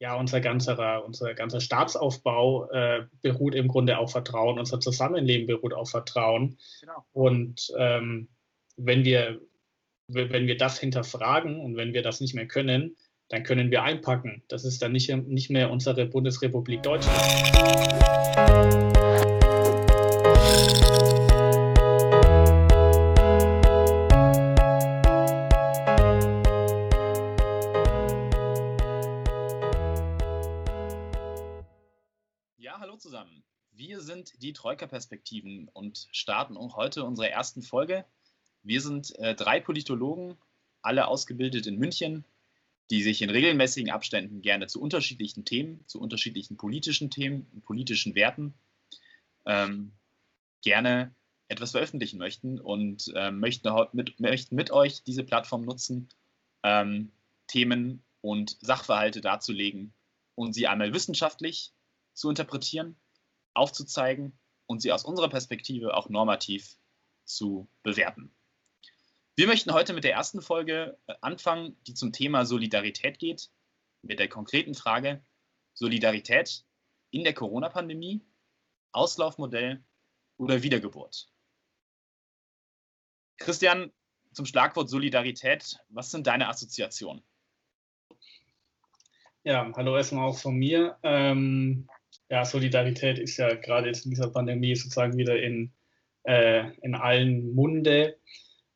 ja, unser ganzer, unser ganzer Staatsaufbau äh, beruht im Grunde auf Vertrauen, unser Zusammenleben beruht auf Vertrauen. Genau. Und ähm, wenn, wir, wenn wir das hinterfragen und wenn wir das nicht mehr können, dann können wir einpacken. Das ist dann nicht, nicht mehr unsere Bundesrepublik Deutschland. Die Troika-Perspektiven und starten heute unsere ersten Folge. Wir sind äh, drei Politologen, alle ausgebildet in München, die sich in regelmäßigen Abständen gerne zu unterschiedlichen Themen, zu unterschiedlichen politischen Themen und politischen Werten ähm, gerne etwas veröffentlichen möchten und äh, möchten, mit, möchten mit euch diese Plattform nutzen, ähm, Themen und Sachverhalte darzulegen und sie einmal wissenschaftlich zu interpretieren aufzuzeigen und sie aus unserer Perspektive auch normativ zu bewerten. Wir möchten heute mit der ersten Folge äh, anfangen, die zum Thema Solidarität geht, mit der konkreten Frage Solidarität in der Corona-Pandemie, Auslaufmodell oder Wiedergeburt. Christian, zum Schlagwort Solidarität, was sind deine Assoziationen? Ja, hallo erstmal auch von mir. Ähm, ja, Solidarität ist ja gerade jetzt in dieser Pandemie sozusagen wieder in, äh, in allen Munde.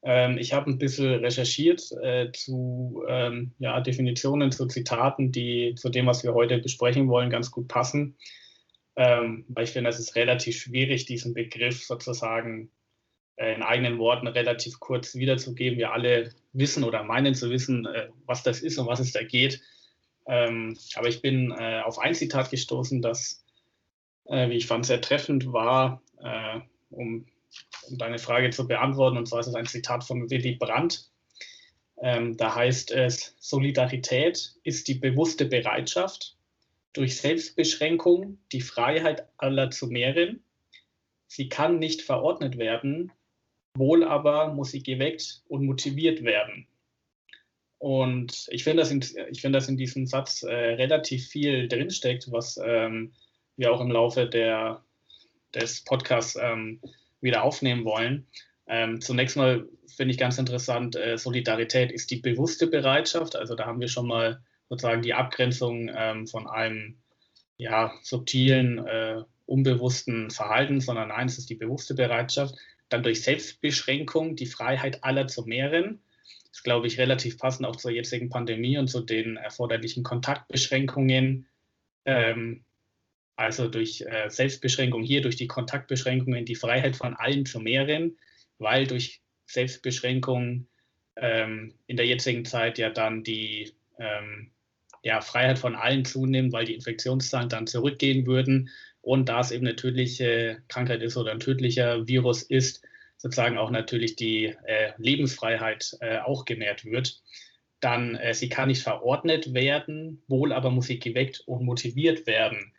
Ähm, ich habe ein bisschen recherchiert äh, zu ähm, ja, Definitionen, zu Zitaten, die zu dem, was wir heute besprechen wollen, ganz gut passen. Ähm, weil ich finde, es ist relativ schwierig, diesen Begriff sozusagen äh, in eigenen Worten relativ kurz wiederzugeben. Wir alle wissen oder meinen zu wissen, äh, was das ist und was es da geht. Ähm, aber ich bin äh, auf ein Zitat gestoßen, das äh, wie ich fand, sehr treffend war, äh, um, um, deine Frage zu beantworten. Und zwar ist es ein Zitat von Willy Brandt. Ähm, da heißt es, Solidarität ist die bewusste Bereitschaft, durch Selbstbeschränkung die Freiheit aller zu mehren. Sie kann nicht verordnet werden, wohl aber muss sie geweckt und motiviert werden. Und ich finde, dass, in, find, dass in diesem Satz äh, relativ viel drinsteckt, was ähm, wir auch im Laufe der, des Podcasts ähm, wieder aufnehmen wollen. Ähm, zunächst mal finde ich ganz interessant, äh, Solidarität ist die bewusste Bereitschaft. Also da haben wir schon mal sozusagen die Abgrenzung ähm, von einem ja, subtilen, äh, unbewussten Verhalten, sondern nein, es ist die bewusste Bereitschaft. Dann durch Selbstbeschränkung die Freiheit aller zu mehren. Das ist, glaube ich, relativ passend auch zur jetzigen Pandemie und zu den erforderlichen Kontaktbeschränkungen, ähm, also durch äh, Selbstbeschränkung hier, durch die Kontaktbeschränkungen, die Freiheit von allen zu mehren, weil durch Selbstbeschränkung ähm, in der jetzigen Zeit ja dann die ähm, ja, Freiheit von allen zunimmt, weil die Infektionszahlen dann zurückgehen würden und da es eben eine tödliche Krankheit ist oder ein tödlicher Virus ist, sozusagen auch natürlich die äh, Lebensfreiheit äh, auch gemehrt wird. Dann, äh, sie kann nicht verordnet werden, wohl aber muss sie geweckt und motiviert werden.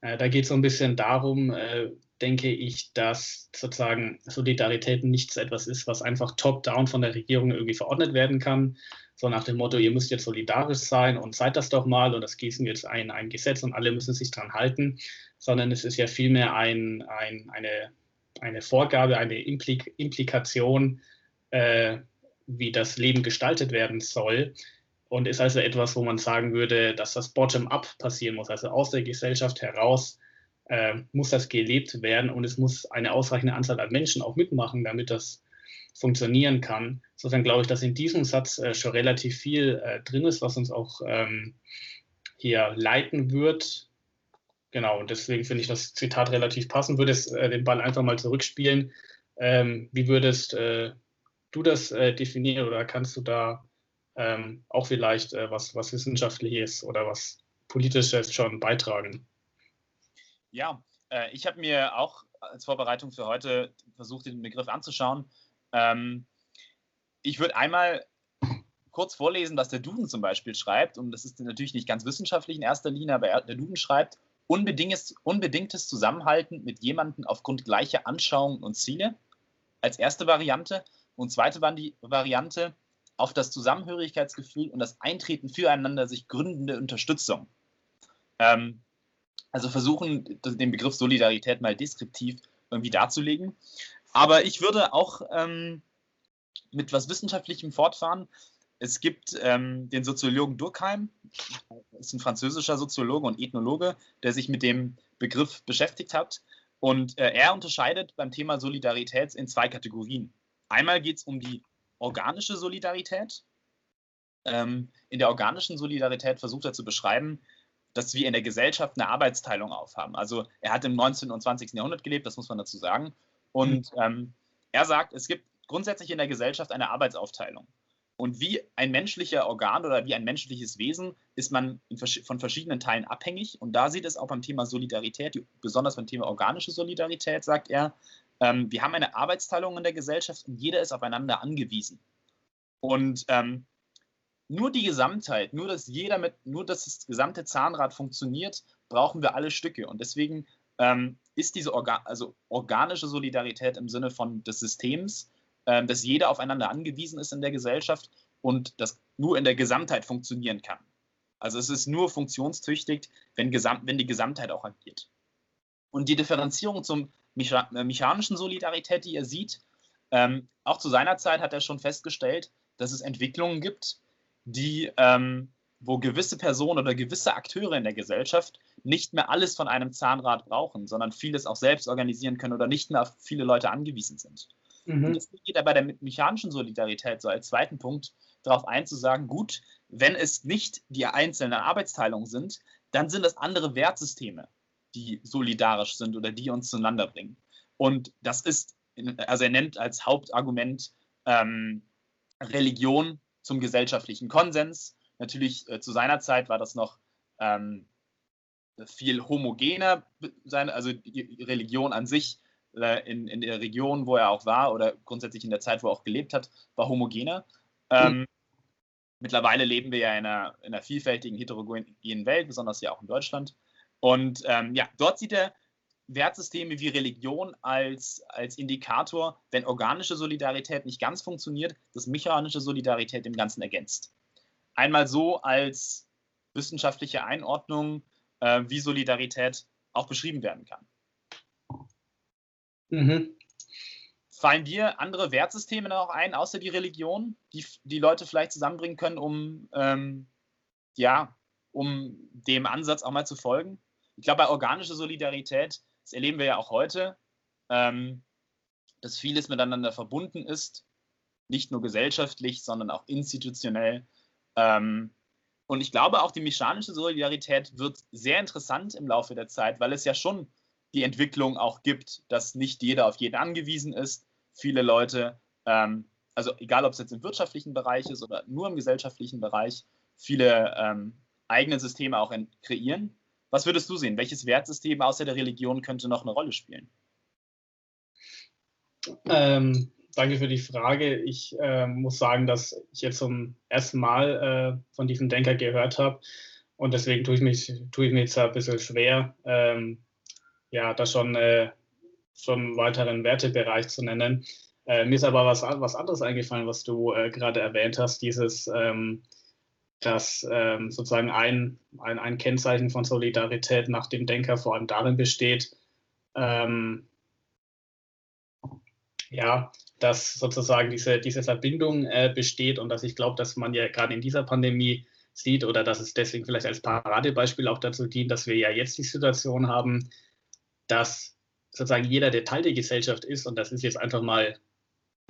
Äh, da geht es so ein bisschen darum, äh, denke ich, dass sozusagen Solidarität nichts etwas ist, was einfach top-down von der Regierung irgendwie verordnet werden kann. So nach dem Motto, ihr müsst jetzt solidarisch sein und seid das doch mal und das gießen wir jetzt ein, ein Gesetz und alle müssen sich dran halten, sondern es ist ja vielmehr ein, ein, eine, eine Vorgabe, eine Implik Implikation, äh, wie das Leben gestaltet werden soll und ist also etwas, wo man sagen würde, dass das Bottom-up passieren muss, also aus der Gesellschaft heraus äh, muss das gelebt werden und es muss eine ausreichende Anzahl an Menschen auch mitmachen, damit das funktionieren kann. Insofern glaube ich, dass in diesem Satz äh, schon relativ viel äh, drin ist, was uns auch ähm, hier leiten wird. Genau, und deswegen finde ich das Zitat relativ passend. Würdest äh, den Ball einfach mal zurückspielen. Ähm, wie würdest äh, du das äh, definieren oder kannst du da ähm, auch vielleicht äh, was, was Wissenschaftliches oder was Politisches schon beitragen. Ja, äh, ich habe mir auch als Vorbereitung für heute versucht, den Begriff anzuschauen. Ähm, ich würde einmal kurz vorlesen, was der Duden zum Beispiel schreibt. Und das ist natürlich nicht ganz wissenschaftlich in erster Linie, aber der Duden schreibt, unbedingtes, unbedingtes Zusammenhalten mit jemandem aufgrund gleicher Anschauungen und Ziele als erste Variante. Und zweite Variante, auf das Zusammenhörigkeitsgefühl und das Eintreten füreinander sich gründende Unterstützung. Ähm, also versuchen, den Begriff Solidarität mal deskriptiv irgendwie darzulegen. Aber ich würde auch ähm, mit was Wissenschaftlichem fortfahren. Es gibt ähm, den Soziologen Durkheim, ist ein französischer Soziologe und Ethnologe, der sich mit dem Begriff beschäftigt hat. Und äh, er unterscheidet beim Thema Solidarität in zwei Kategorien. Einmal geht es um die organische Solidarität. Ähm, in der organischen Solidarität versucht er zu beschreiben, dass wir in der Gesellschaft eine Arbeitsteilung aufhaben. Also er hat im 19. und 20. Jahrhundert gelebt, das muss man dazu sagen. Und mhm. ähm, er sagt, es gibt grundsätzlich in der Gesellschaft eine Arbeitsaufteilung. Und wie ein menschlicher Organ oder wie ein menschliches Wesen ist man von verschiedenen Teilen abhängig. Und da sieht es auch beim Thema Solidarität, besonders beim Thema organische Solidarität, sagt er, ähm, wir haben eine Arbeitsteilung in der Gesellschaft und jeder ist aufeinander angewiesen. Und ähm, nur die Gesamtheit, nur dass jeder mit, nur dass das gesamte Zahnrad funktioniert, brauchen wir alle Stücke. Und deswegen ähm, ist diese Orga also organische Solidarität im Sinne von des Systems, äh, dass jeder aufeinander angewiesen ist in der Gesellschaft und das nur in der Gesamtheit funktionieren kann. Also es ist nur funktionstüchtig, wenn, wenn die Gesamtheit auch agiert. Und die Differenzierung zum mechanischen Solidarität, die er sieht, ähm, auch zu seiner Zeit hat er schon festgestellt, dass es Entwicklungen gibt, die, ähm, wo gewisse Personen oder gewisse Akteure in der Gesellschaft nicht mehr alles von einem Zahnrad brauchen, sondern vieles auch selbst organisieren können oder nicht mehr auf viele Leute angewiesen sind. Mhm. Und deswegen geht er bei der mechanischen Solidarität so als zweiten Punkt darauf ein, zu sagen, gut, wenn es nicht die einzelnen Arbeitsteilungen sind, dann sind es andere Wertsysteme, die solidarisch sind oder die uns zueinander bringen. Und das ist, also er nennt als Hauptargument ähm, Religion zum gesellschaftlichen Konsens. Natürlich äh, zu seiner Zeit war das noch ähm, viel homogener, also die Religion an sich äh, in, in der Region, wo er auch war oder grundsätzlich in der Zeit, wo er auch gelebt hat, war homogener. Ähm, mhm. Mittlerweile leben wir ja in einer, in einer vielfältigen, heterogenen Welt, besonders ja auch in Deutschland. Und ähm, ja, dort sieht er Wertsysteme wie Religion als, als Indikator, wenn organische Solidarität nicht ganz funktioniert, dass mechanische Solidarität dem Ganzen ergänzt. Einmal so als wissenschaftliche Einordnung, äh, wie Solidarität auch beschrieben werden kann. Mhm. Fallen dir andere Wertsysteme noch ein, außer die Religion, die die Leute vielleicht zusammenbringen können, um, ähm, ja, um dem Ansatz auch mal zu folgen? Ich glaube, bei organischer Solidarität das erleben wir ja auch heute, ähm, dass vieles miteinander verbunden ist, nicht nur gesellschaftlich, sondern auch institutionell. Ähm, und ich glaube, auch die mechanische Solidarität wird sehr interessant im Laufe der Zeit, weil es ja schon die Entwicklung auch gibt, dass nicht jeder auf jeden angewiesen ist. Viele Leute, ähm, also egal ob es jetzt im wirtschaftlichen Bereich ist oder nur im gesellschaftlichen Bereich, viele ähm, eigene Systeme auch kreieren was würdest du sehen? Welches Wertsystem außer der Religion könnte noch eine Rolle spielen? Ähm, danke für die Frage. Ich äh, muss sagen, dass ich jetzt zum ersten Mal äh, von diesem Denker gehört habe und deswegen tue ich, mich, tue ich mir jetzt ein bisschen schwer, ähm, ja, da schon, äh, schon einen weiteren Wertebereich zu nennen. Äh, mir ist aber was, was anderes eingefallen, was du äh, gerade erwähnt hast, dieses ähm, dass ähm, sozusagen ein, ein, ein, Kennzeichen von Solidarität nach dem Denker vor allem darin besteht, ähm, ja, dass sozusagen diese, diese Verbindung äh, besteht und dass ich glaube, dass man ja gerade in dieser Pandemie sieht oder dass es deswegen vielleicht als Paradebeispiel auch dazu dient, dass wir ja jetzt die Situation haben, dass sozusagen jeder der Teil der Gesellschaft ist und das ist jetzt einfach mal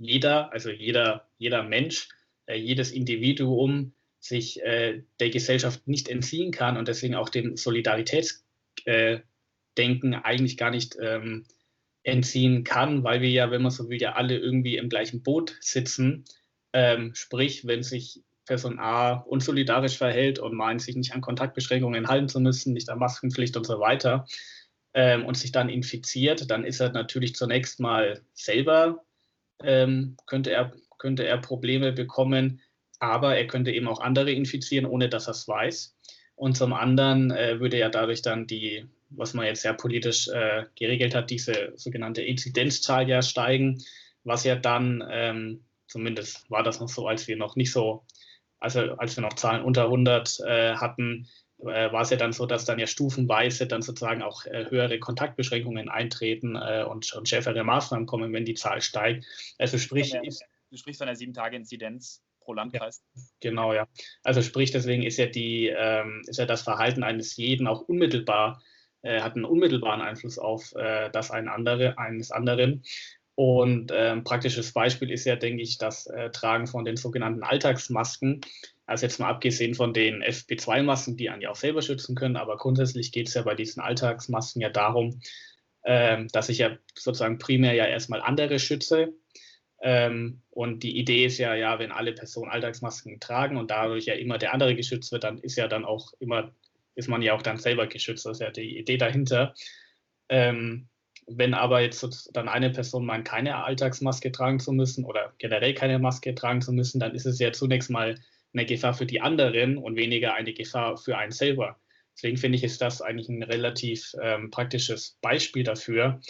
jeder, also jeder, jeder Mensch, äh, jedes Individuum sich äh, der Gesellschaft nicht entziehen kann und deswegen auch dem Solidaritätsdenken äh, eigentlich gar nicht ähm, entziehen kann, weil wir ja, wenn man so will, ja alle irgendwie im gleichen Boot sitzen. Ähm, sprich, wenn sich Person A unsolidarisch verhält und meint, sich nicht an Kontaktbeschränkungen halten zu müssen, nicht an Maskenpflicht und so weiter, ähm, und sich dann infiziert, dann ist er natürlich zunächst mal selber, ähm, könnte, er, könnte er Probleme bekommen, aber er könnte eben auch andere infizieren, ohne dass er es weiß. Und zum anderen äh, würde ja dadurch dann die, was man jetzt ja politisch äh, geregelt hat, diese sogenannte Inzidenzzahl ja steigen, was ja dann, ähm, zumindest war das noch so, als wir noch nicht so, also als wir noch Zahlen unter 100 äh, hatten, äh, war es ja dann so, dass dann ja stufenweise dann sozusagen auch äh, höhere Kontaktbeschränkungen eintreten äh, und, und schärfere Maßnahmen kommen, wenn die Zahl steigt. Also sprich, ja, du sprichst von einer sieben Tage Inzidenz pro Landkreis. Ja, genau, ja. Also sprich, deswegen ist ja die, ähm, ist ja das Verhalten eines jeden auch unmittelbar, äh, hat einen unmittelbaren Einfluss auf äh, das ein andere, eines anderen. Und äh, ein praktisches Beispiel ist ja, denke ich, das äh, Tragen von den sogenannten Alltagsmasken. Also jetzt mal abgesehen von den FP2-Masken, die einen ja auch selber schützen können, aber grundsätzlich geht es ja bei diesen Alltagsmasken ja darum, äh, dass ich ja sozusagen primär ja erstmal andere schütze. Ähm, und die Idee ist ja, ja, wenn alle Personen Alltagsmasken tragen und dadurch ja immer der andere geschützt wird, dann ist ja dann auch immer, ist man ja auch dann selber geschützt. Das ist ja die Idee dahinter. Ähm, wenn aber jetzt dann eine Person meint, keine Alltagsmaske tragen zu müssen oder generell keine Maske tragen zu müssen, dann ist es ja zunächst mal eine Gefahr für die anderen und weniger eine Gefahr für einen selber. Deswegen finde ich, ist das eigentlich ein relativ ähm, praktisches Beispiel dafür.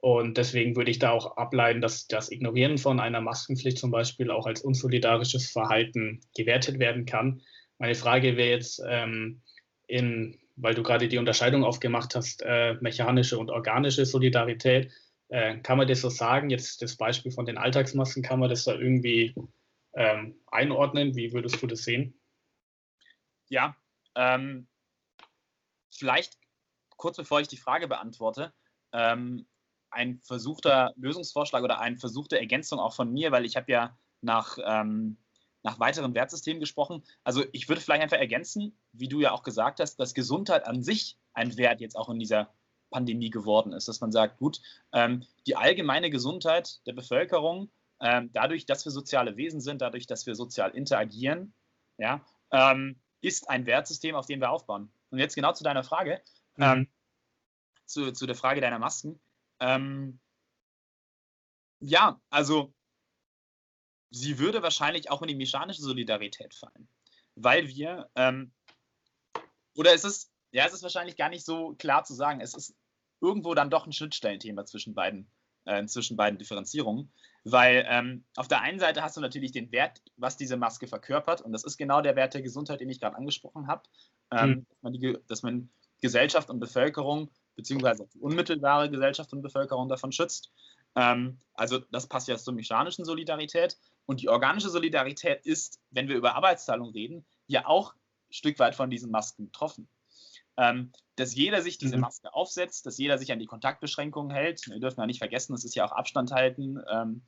Und deswegen würde ich da auch ableiten, dass das Ignorieren von einer Maskenpflicht zum Beispiel auch als unsolidarisches Verhalten gewertet werden kann. Meine Frage wäre jetzt, ähm, in, weil du gerade die Unterscheidung aufgemacht hast, äh, mechanische und organische Solidarität. Äh, kann man das so sagen? Jetzt das Beispiel von den Alltagsmasken, kann man das da irgendwie ähm, einordnen? Wie würdest du das sehen? Ja, ähm, vielleicht kurz bevor ich die Frage beantworte, ähm, ein versuchter Lösungsvorschlag oder eine versuchte Ergänzung auch von mir, weil ich habe ja nach, ähm, nach weiteren Wertsystemen gesprochen. Also ich würde vielleicht einfach ergänzen, wie du ja auch gesagt hast, dass Gesundheit an sich ein Wert jetzt auch in dieser Pandemie geworden ist, dass man sagt, gut, ähm, die allgemeine Gesundheit der Bevölkerung ähm, dadurch, dass wir soziale Wesen sind, dadurch, dass wir sozial interagieren, ja, ähm, ist ein Wertsystem, auf dem wir aufbauen. Und jetzt genau zu deiner Frage, mhm. ähm, zu, zu der Frage deiner Masken. Ähm, ja, also sie würde wahrscheinlich auch in die mechanische Solidarität fallen, weil wir, ähm, oder es ist, ja, es ist wahrscheinlich gar nicht so klar zu sagen, es ist irgendwo dann doch ein Schnittstellenthema zwischen beiden, äh, zwischen beiden Differenzierungen. Weil ähm, auf der einen Seite hast du natürlich den Wert, was diese Maske verkörpert, und das ist genau der Wert der Gesundheit, den ich gerade angesprochen habe, ähm, mhm. dass, man die, dass man Gesellschaft und Bevölkerung, beziehungsweise die unmittelbare Gesellschaft und Bevölkerung davon schützt. Ähm, also das passt ja zur mechanischen Solidarität. Und die organische Solidarität ist, wenn wir über Arbeitsteilung reden, ja auch ein Stück weit von diesen Masken betroffen. Ähm, dass jeder sich diese mhm. Maske aufsetzt, dass jeder sich an die Kontaktbeschränkungen hält. Wir dürfen ja nicht vergessen, das ist ja auch Abstand halten ähm,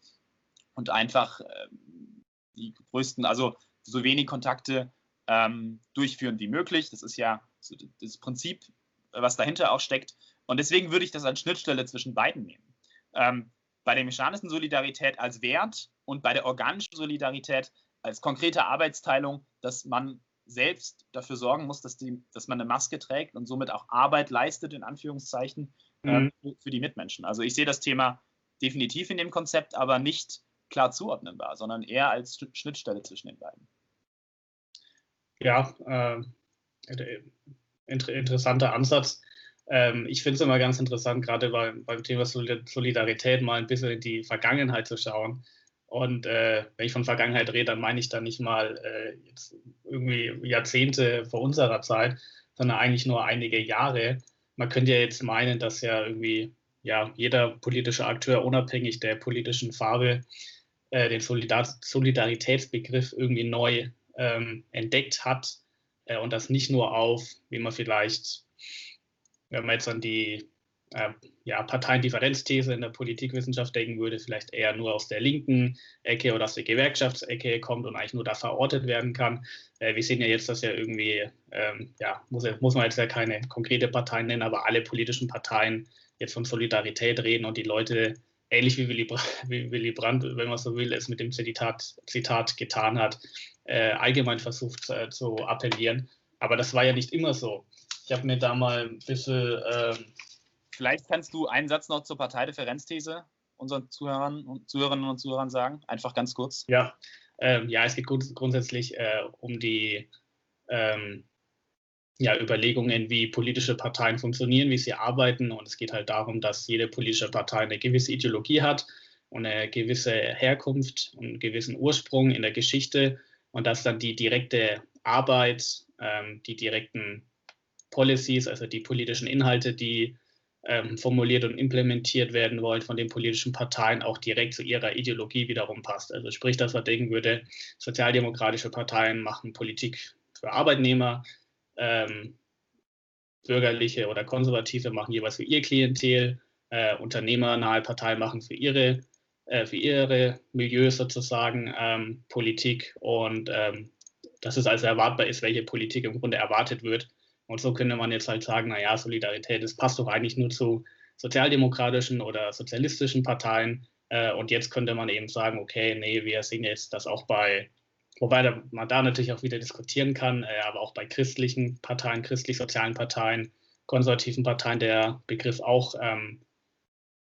und einfach ähm, die größten, also so wenig Kontakte ähm, durchführen wie möglich. Das ist ja das Prinzip, was dahinter auch steckt. Und deswegen würde ich das als Schnittstelle zwischen beiden nehmen. Ähm, bei der mechanischen Solidarität als Wert und bei der organischen Solidarität als konkrete Arbeitsteilung, dass man selbst dafür sorgen muss, dass, die, dass man eine Maske trägt und somit auch Arbeit leistet, in Anführungszeichen, mhm. äh, für die Mitmenschen. Also ich sehe das Thema definitiv in dem Konzept, aber nicht klar zuordnenbar, sondern eher als Schnittstelle zwischen den beiden. Ja, äh, inter interessanter Ansatz. Ähm, ich finde es immer ganz interessant, gerade bei, beim Thema Solidarität mal ein bisschen in die Vergangenheit zu schauen. Und äh, wenn ich von Vergangenheit rede, dann meine ich da nicht mal äh, jetzt irgendwie Jahrzehnte vor unserer Zeit, sondern eigentlich nur einige Jahre. Man könnte ja jetzt meinen, dass ja irgendwie ja, jeder politische Akteur unabhängig der politischen Farbe äh, den Solidar Solidaritätsbegriff irgendwie neu ähm, entdeckt hat äh, und das nicht nur auf, wie man vielleicht, wenn man jetzt an die äh, ja, Parteiendifferenzthese in der Politikwissenschaft denken würde, vielleicht eher nur aus der linken Ecke oder aus der Gewerkschaftsecke kommt und eigentlich nur da verortet werden kann. Äh, wir sehen ja jetzt, dass ja irgendwie, ähm, ja, muss, muss man jetzt ja keine konkrete Partei nennen, aber alle politischen Parteien jetzt von Solidarität reden und die Leute, ähnlich wie Willy, Brandt, wenn man so will, es mit dem Zitat, Zitat getan hat, äh, allgemein versucht äh, zu appellieren. Aber das war ja nicht immer so. Ich habe mir da mal ein bisschen ähm, Vielleicht kannst du einen Satz noch zur Parteidifferenzthese unseren Zuhörern und Zuhörerinnen und Zuhörern sagen, einfach ganz kurz. Ja, ähm, ja es geht grund grundsätzlich äh, um die ähm, ja, Überlegungen, wie politische Parteien funktionieren, wie sie arbeiten. Und es geht halt darum, dass jede politische Partei eine gewisse Ideologie hat und eine gewisse Herkunft und einen gewissen Ursprung in der Geschichte und dass dann die direkte Arbeit, ähm, die direkten Policies, also die politischen Inhalte, die ähm, formuliert und implementiert werden wollen von den politischen Parteien, auch direkt zu ihrer Ideologie wiederum passt. Also sprich, dass man denken würde, sozialdemokratische Parteien machen Politik für Arbeitnehmer, ähm, bürgerliche oder konservative machen jeweils für ihr Klientel, äh, unternehmernahe Parteien machen für ihre, äh, für ihre Milieus sozusagen ähm, Politik und ähm, dass es also erwartbar ist, welche Politik im Grunde erwartet wird und so könnte man jetzt halt sagen, naja, Solidarität, das passt doch eigentlich nur zu sozialdemokratischen oder sozialistischen Parteien. Äh, und jetzt könnte man eben sagen, okay, nee, wir sehen jetzt das auch bei, wobei man da natürlich auch wieder diskutieren kann, äh, aber auch bei christlichen Parteien, christlich-sozialen Parteien, konservativen Parteien der Begriff auch ähm,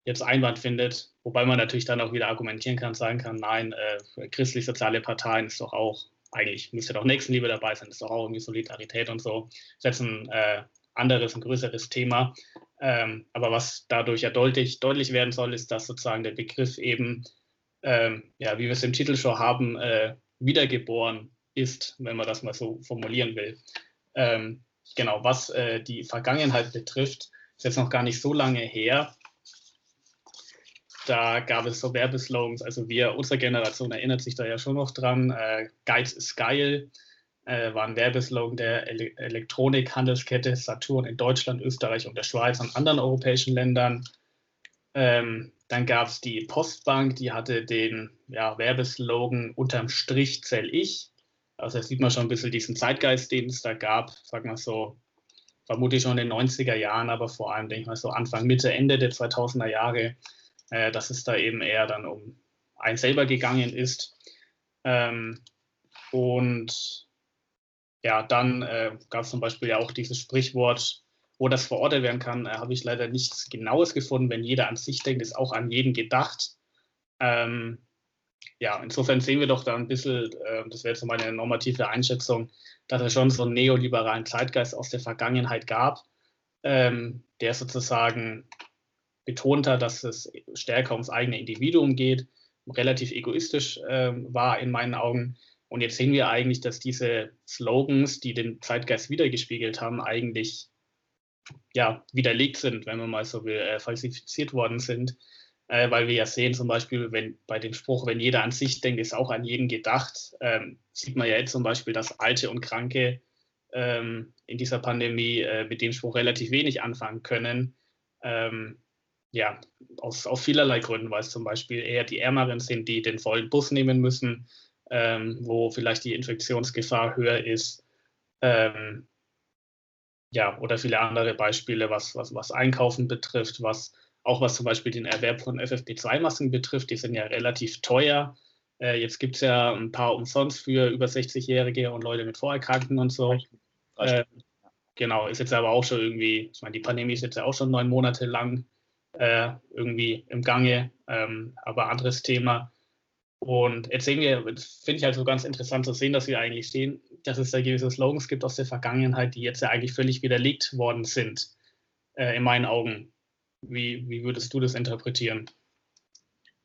jetzt Einwand findet, wobei man natürlich dann auch wieder argumentieren kann, sagen kann, nein, äh, christlich-soziale Parteien ist doch auch eigentlich müsste doch Nächstenliebe dabei sein, ist doch auch irgendwie Solidarität und so. Ist jetzt ein äh, anderes, ein größeres Thema. Ähm, aber was dadurch ja deutlich, deutlich werden soll, ist, dass sozusagen der Begriff eben, ähm, ja, wie wir es im Titel schon haben, äh, wiedergeboren ist, wenn man das mal so formulieren will. Ähm, genau, was äh, die Vergangenheit betrifft, ist jetzt noch gar nicht so lange her, da gab es so Werbeslogans, also wir, unsere Generation erinnert sich da ja schon noch dran. Äh, Geiz ist geil äh, war ein Werbeslogan der Ele Elektronikhandelskette Saturn in Deutschland, Österreich und der Schweiz und anderen europäischen Ländern. Ähm, dann gab es die Postbank, die hatte den ja, Werbeslogan Unterm Strich zähl ich. Also da sieht man schon ein bisschen diesen Zeitgeist, den es da gab, sag mal so, vermutlich schon in den 90er Jahren, aber vor allem, denke ich mal, so Anfang, Mitte, Ende der 2000er Jahre äh, dass es da eben eher dann um einen selber gegangen ist. Ähm, und ja, dann äh, gab es zum Beispiel ja auch dieses Sprichwort, wo das verortet werden kann, äh, habe ich leider nichts Genaues gefunden. Wenn jeder an sich denkt, ist auch an jeden gedacht. Ähm, ja, insofern sehen wir doch da ein bisschen, äh, das wäre jetzt so meine normative Einschätzung, dass es schon so einen neoliberalen Zeitgeist aus der Vergangenheit gab, ähm, der sozusagen betont hat, dass es stärker ums eigene Individuum geht, relativ egoistisch äh, war in meinen Augen. Und jetzt sehen wir eigentlich, dass diese Slogans, die den Zeitgeist wiedergespiegelt haben, eigentlich ja, widerlegt sind, wenn man mal so will, äh, falsifiziert worden sind. Äh, weil wir ja sehen, zum Beispiel, wenn bei dem Spruch, wenn jeder an sich denkt, ist auch an jeden gedacht, ähm, sieht man ja jetzt zum Beispiel, dass Alte und Kranke ähm, in dieser Pandemie äh, mit dem Spruch relativ wenig anfangen können. Ähm, ja, aus, aus vielerlei Gründen, weil es zum Beispiel eher die Ärmeren sind, die den vollen Bus nehmen müssen, ähm, wo vielleicht die Infektionsgefahr höher ist. Ähm, ja, oder viele andere Beispiele, was, was, was Einkaufen betrifft, was auch was zum Beispiel den Erwerb von FFP2-Masken betrifft, die sind ja relativ teuer. Äh, jetzt gibt es ja ein paar umsonst für über 60-Jährige und Leute mit Vorerkrankten und so. Äh, genau, ist jetzt aber auch schon irgendwie, ich meine, die Pandemie ist jetzt ja auch schon neun Monate lang äh, irgendwie im Gange, ähm, aber anderes Thema. Und jetzt sehen wir, finde ich halt so ganz interessant zu sehen, dass wir eigentlich sehen, dass es da gewisse Slogans gibt aus der Vergangenheit, die jetzt ja eigentlich völlig widerlegt worden sind, äh, in meinen Augen. Wie, wie würdest du das interpretieren?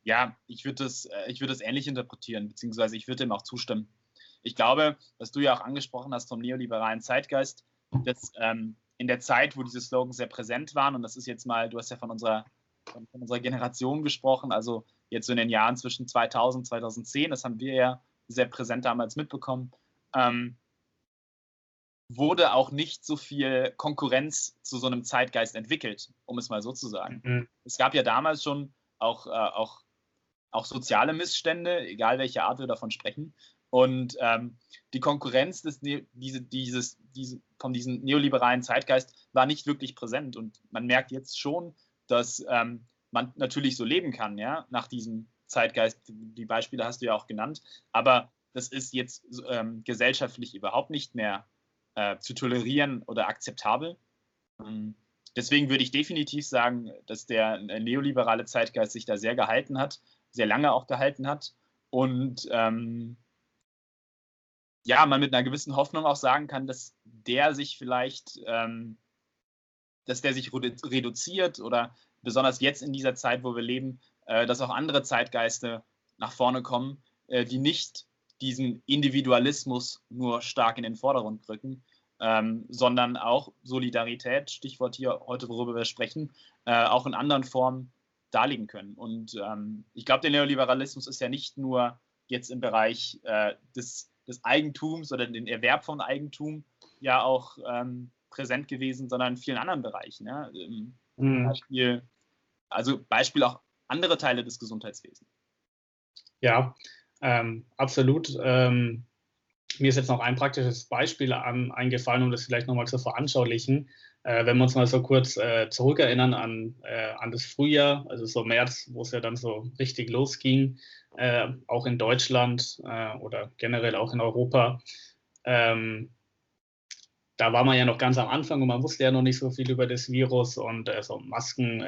Ja, ich würde das, äh, würd das ähnlich interpretieren, beziehungsweise ich würde dem auch zustimmen. Ich glaube, was du ja auch angesprochen hast vom neoliberalen Zeitgeist, dass ähm, in der Zeit, wo diese Slogans sehr präsent waren, und das ist jetzt mal, du hast ja von unserer, von, unserer Generation gesprochen, also jetzt so in den Jahren zwischen 2000 und 2010, das haben wir ja sehr präsent damals mitbekommen, ähm, wurde auch nicht so viel Konkurrenz zu so einem Zeitgeist entwickelt, um es mal so zu sagen. Mhm. Es gab ja damals schon auch, äh, auch, auch soziale Missstände, egal welche Art wir davon sprechen. Und ähm, die Konkurrenz des, ne-, diese, dieses, diese, von diesem neoliberalen Zeitgeist war nicht wirklich präsent. Und man merkt jetzt schon, dass ähm, man natürlich so leben kann, ja, nach diesem Zeitgeist. Die Beispiele hast du ja auch genannt. Aber das ist jetzt ähm, gesellschaftlich überhaupt nicht mehr äh, zu tolerieren oder akzeptabel. Ähm, deswegen würde ich definitiv sagen, dass der äh, neoliberale Zeitgeist sich da sehr gehalten hat, sehr lange auch gehalten hat. Und ähm, ja, man mit einer gewissen Hoffnung auch sagen kann, dass der sich vielleicht, ähm, dass der sich reduziert oder besonders jetzt in dieser Zeit, wo wir leben, äh, dass auch andere Zeitgeiste nach vorne kommen, äh, die nicht diesen Individualismus nur stark in den Vordergrund rücken, ähm, sondern auch Solidarität, Stichwort hier heute, worüber wir sprechen, äh, auch in anderen Formen darlegen können. Und ähm, ich glaube, der Neoliberalismus ist ja nicht nur jetzt im Bereich äh, des, des, Eigentums oder den Erwerb von Eigentum ja auch ähm, präsent gewesen, sondern in vielen anderen Bereichen. Ja? Mhm. Beispiel, also Beispiel auch andere Teile des Gesundheitswesens. Ja, ähm, absolut. Ähm, mir ist jetzt noch ein praktisches Beispiel an, eingefallen, um das vielleicht nochmal zu veranschaulichen. Äh, wenn wir uns mal so kurz äh, zurückerinnern an, äh, an das Frühjahr, also so März, wo es ja dann so richtig losging, äh, auch in Deutschland äh, oder generell auch in Europa. Ähm, da war man ja noch ganz am Anfang und man wusste ja noch nicht so viel über das Virus und äh, so Masken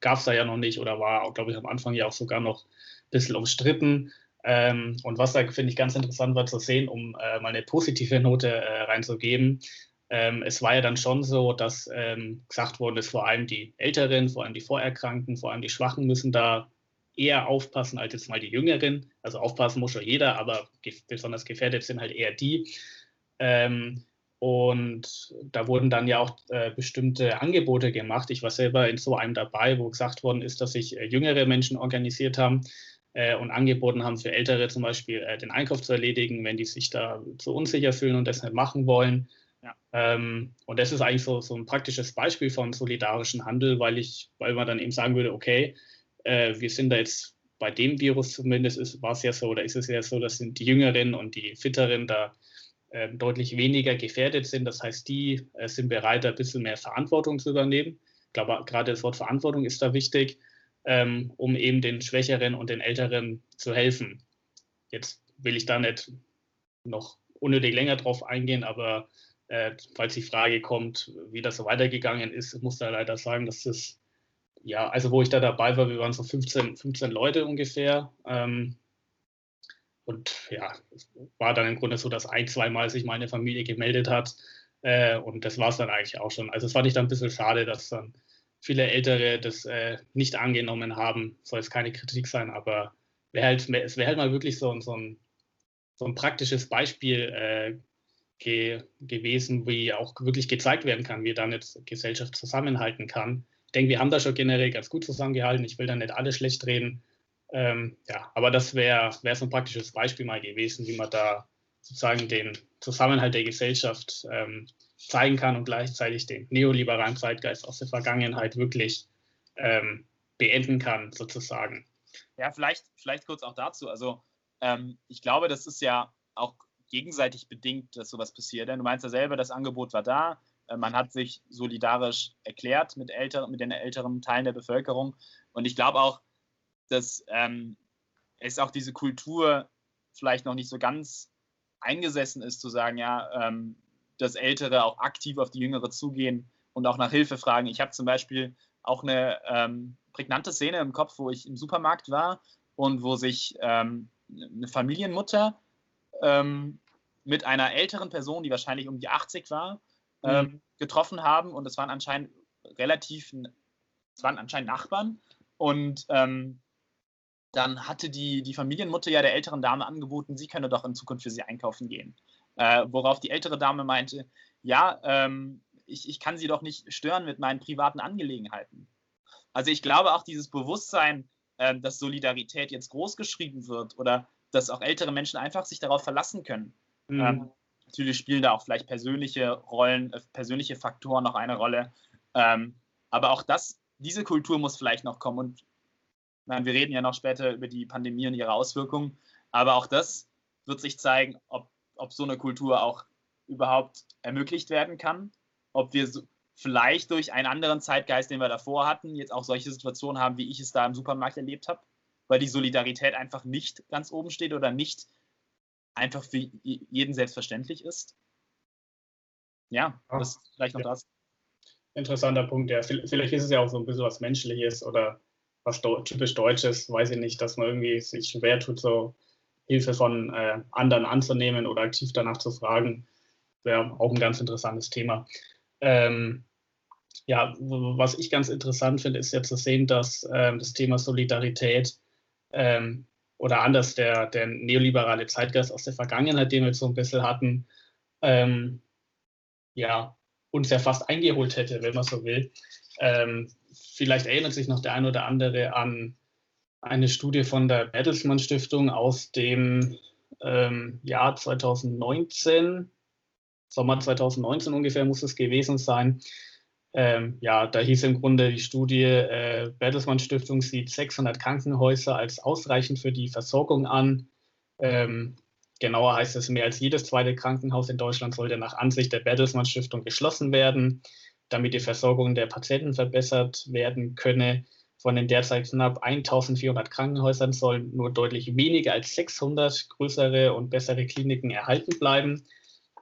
gab es da ja noch nicht oder war, glaube ich, am Anfang ja auch sogar noch ein bisschen umstritten. Ähm, und was da, finde ich, ganz interessant war zu sehen, um äh, mal eine positive Note äh, reinzugeben. Ähm, es war ja dann schon so, dass ähm, gesagt wurde, dass vor allem die Älteren, vor allem die Vorerkrankten, vor allem die Schwachen müssen da eher aufpassen als jetzt mal die Jüngeren. Also aufpassen muss schon jeder, aber besonders gefährdet sind halt eher die. Ähm, und da wurden dann ja auch äh, bestimmte Angebote gemacht. Ich war selber in so einem dabei, wo gesagt worden ist, dass sich äh, jüngere Menschen organisiert haben äh, und angeboten haben, für Ältere zum Beispiel äh, den Einkauf zu erledigen, wenn die sich da zu unsicher fühlen und das nicht machen wollen. Ähm, und das ist eigentlich so, so ein praktisches Beispiel von solidarischen Handel, weil ich, weil man dann eben sagen würde, okay, äh, wir sind da jetzt bei dem Virus zumindest ist, war es ja so, oder ist es ja so, dass die Jüngeren und die Fitteren da äh, deutlich weniger gefährdet sind. Das heißt, die äh, sind bereit, ein bisschen mehr Verantwortung zu übernehmen. Ich glaube, gerade das Wort Verantwortung ist da wichtig ähm, um eben den Schwächeren und den Älteren zu helfen. Jetzt will ich da nicht noch unnötig länger drauf eingehen, aber äh, falls die Frage kommt, wie das so weitergegangen ist, muss da leider sagen, dass das, ja, also wo ich da dabei war, wir waren so 15, 15 Leute ungefähr. Ähm, und ja, es war dann im Grunde so, dass ein, zweimal sich meine Familie gemeldet hat. Äh, und das war es dann eigentlich auch schon. Also es fand ich dann ein bisschen schade, dass dann viele Ältere das äh, nicht angenommen haben. Soll es keine Kritik sein, aber wär halt, es wäre halt mal wirklich so, so, ein, so ein praktisches Beispiel äh, ge, gewesen, wie auch wirklich gezeigt werden kann, wie dann jetzt Gesellschaft zusammenhalten kann. Ich denke, wir haben da schon generell ganz gut zusammengehalten. Ich will da nicht alle schlecht reden. Ähm, ja, aber das wäre wär so ein praktisches Beispiel mal gewesen, wie man da sozusagen den Zusammenhalt der Gesellschaft ähm, zeigen kann und gleichzeitig den neoliberalen Zeitgeist aus der Vergangenheit wirklich ähm, beenden kann, sozusagen. Ja, vielleicht, vielleicht kurz auch dazu. Also ähm, ich glaube, das ist ja auch gegenseitig bedingt, dass sowas passiert. Denn du meinst ja selber, das Angebot war da, äh, man hat sich solidarisch erklärt mit, älteren, mit den älteren Teilen der Bevölkerung. Und ich glaube auch, dass ähm, es auch diese Kultur vielleicht noch nicht so ganz eingesessen ist, zu sagen, ja, ähm, dass Ältere auch aktiv auf die Jüngere zugehen und auch nach Hilfe fragen. Ich habe zum Beispiel auch eine ähm, prägnante Szene im Kopf, wo ich im Supermarkt war und wo sich ähm, eine Familienmutter ähm, mit einer älteren Person, die wahrscheinlich um die 80 war, ähm, mhm. getroffen haben. Und es waren anscheinend relativ, es waren anscheinend Nachbarn. Und ähm, dann hatte die, die Familienmutter ja der älteren Dame angeboten, sie könne doch in Zukunft für sie einkaufen gehen. Äh, worauf die ältere Dame meinte, ja, ähm, ich, ich kann sie doch nicht stören mit meinen privaten Angelegenheiten. Also ich glaube auch dieses Bewusstsein, äh, dass Solidarität jetzt großgeschrieben wird oder dass auch ältere Menschen einfach sich darauf verlassen können. Mhm. Ähm, natürlich spielen da auch vielleicht persönliche Rollen, äh, persönliche Faktoren noch eine Rolle. Ähm, aber auch das, diese Kultur muss vielleicht noch kommen. Und meine, wir reden ja noch später über die Pandemie und ihre Auswirkungen. Aber auch das wird sich zeigen, ob ob so eine Kultur auch überhaupt ermöglicht werden kann, ob wir so, vielleicht durch einen anderen Zeitgeist, den wir davor hatten, jetzt auch solche Situationen haben, wie ich es da im Supermarkt erlebt habe, weil die Solidarität einfach nicht ganz oben steht oder nicht einfach für jeden selbstverständlich ist. Ja, Ach, das ist vielleicht noch ja. das. Interessanter Punkt, ja. Vielleicht ist es ja auch so ein bisschen was Menschliches oder was typisch Deutsches, weiß ich nicht, dass man irgendwie sich schwer tut, so Hilfe von äh, anderen anzunehmen oder aktiv danach zu fragen, wäre auch ein ganz interessantes Thema. Ähm, ja, was ich ganz interessant finde, ist ja zu sehen, dass ähm, das Thema Solidarität ähm, oder anders der, der neoliberale Zeitgeist aus der Vergangenheit, den wir so ein bisschen hatten, ähm, ja, uns ja fast eingeholt hätte, wenn man so will. Ähm, vielleicht erinnert sich noch der ein oder andere an eine Studie von der Bertelsmann Stiftung aus dem ähm, Jahr 2019, Sommer 2019 ungefähr muss es gewesen sein. Ähm, ja, da hieß im Grunde die Studie, äh, Bertelsmann Stiftung sieht 600 Krankenhäuser als ausreichend für die Versorgung an. Ähm, genauer heißt es, mehr als jedes zweite Krankenhaus in Deutschland sollte nach Ansicht der Bertelsmann Stiftung geschlossen werden, damit die Versorgung der Patienten verbessert werden könne. Von den derzeit knapp 1400 Krankenhäusern sollen nur deutlich weniger als 600 größere und bessere Kliniken erhalten bleiben.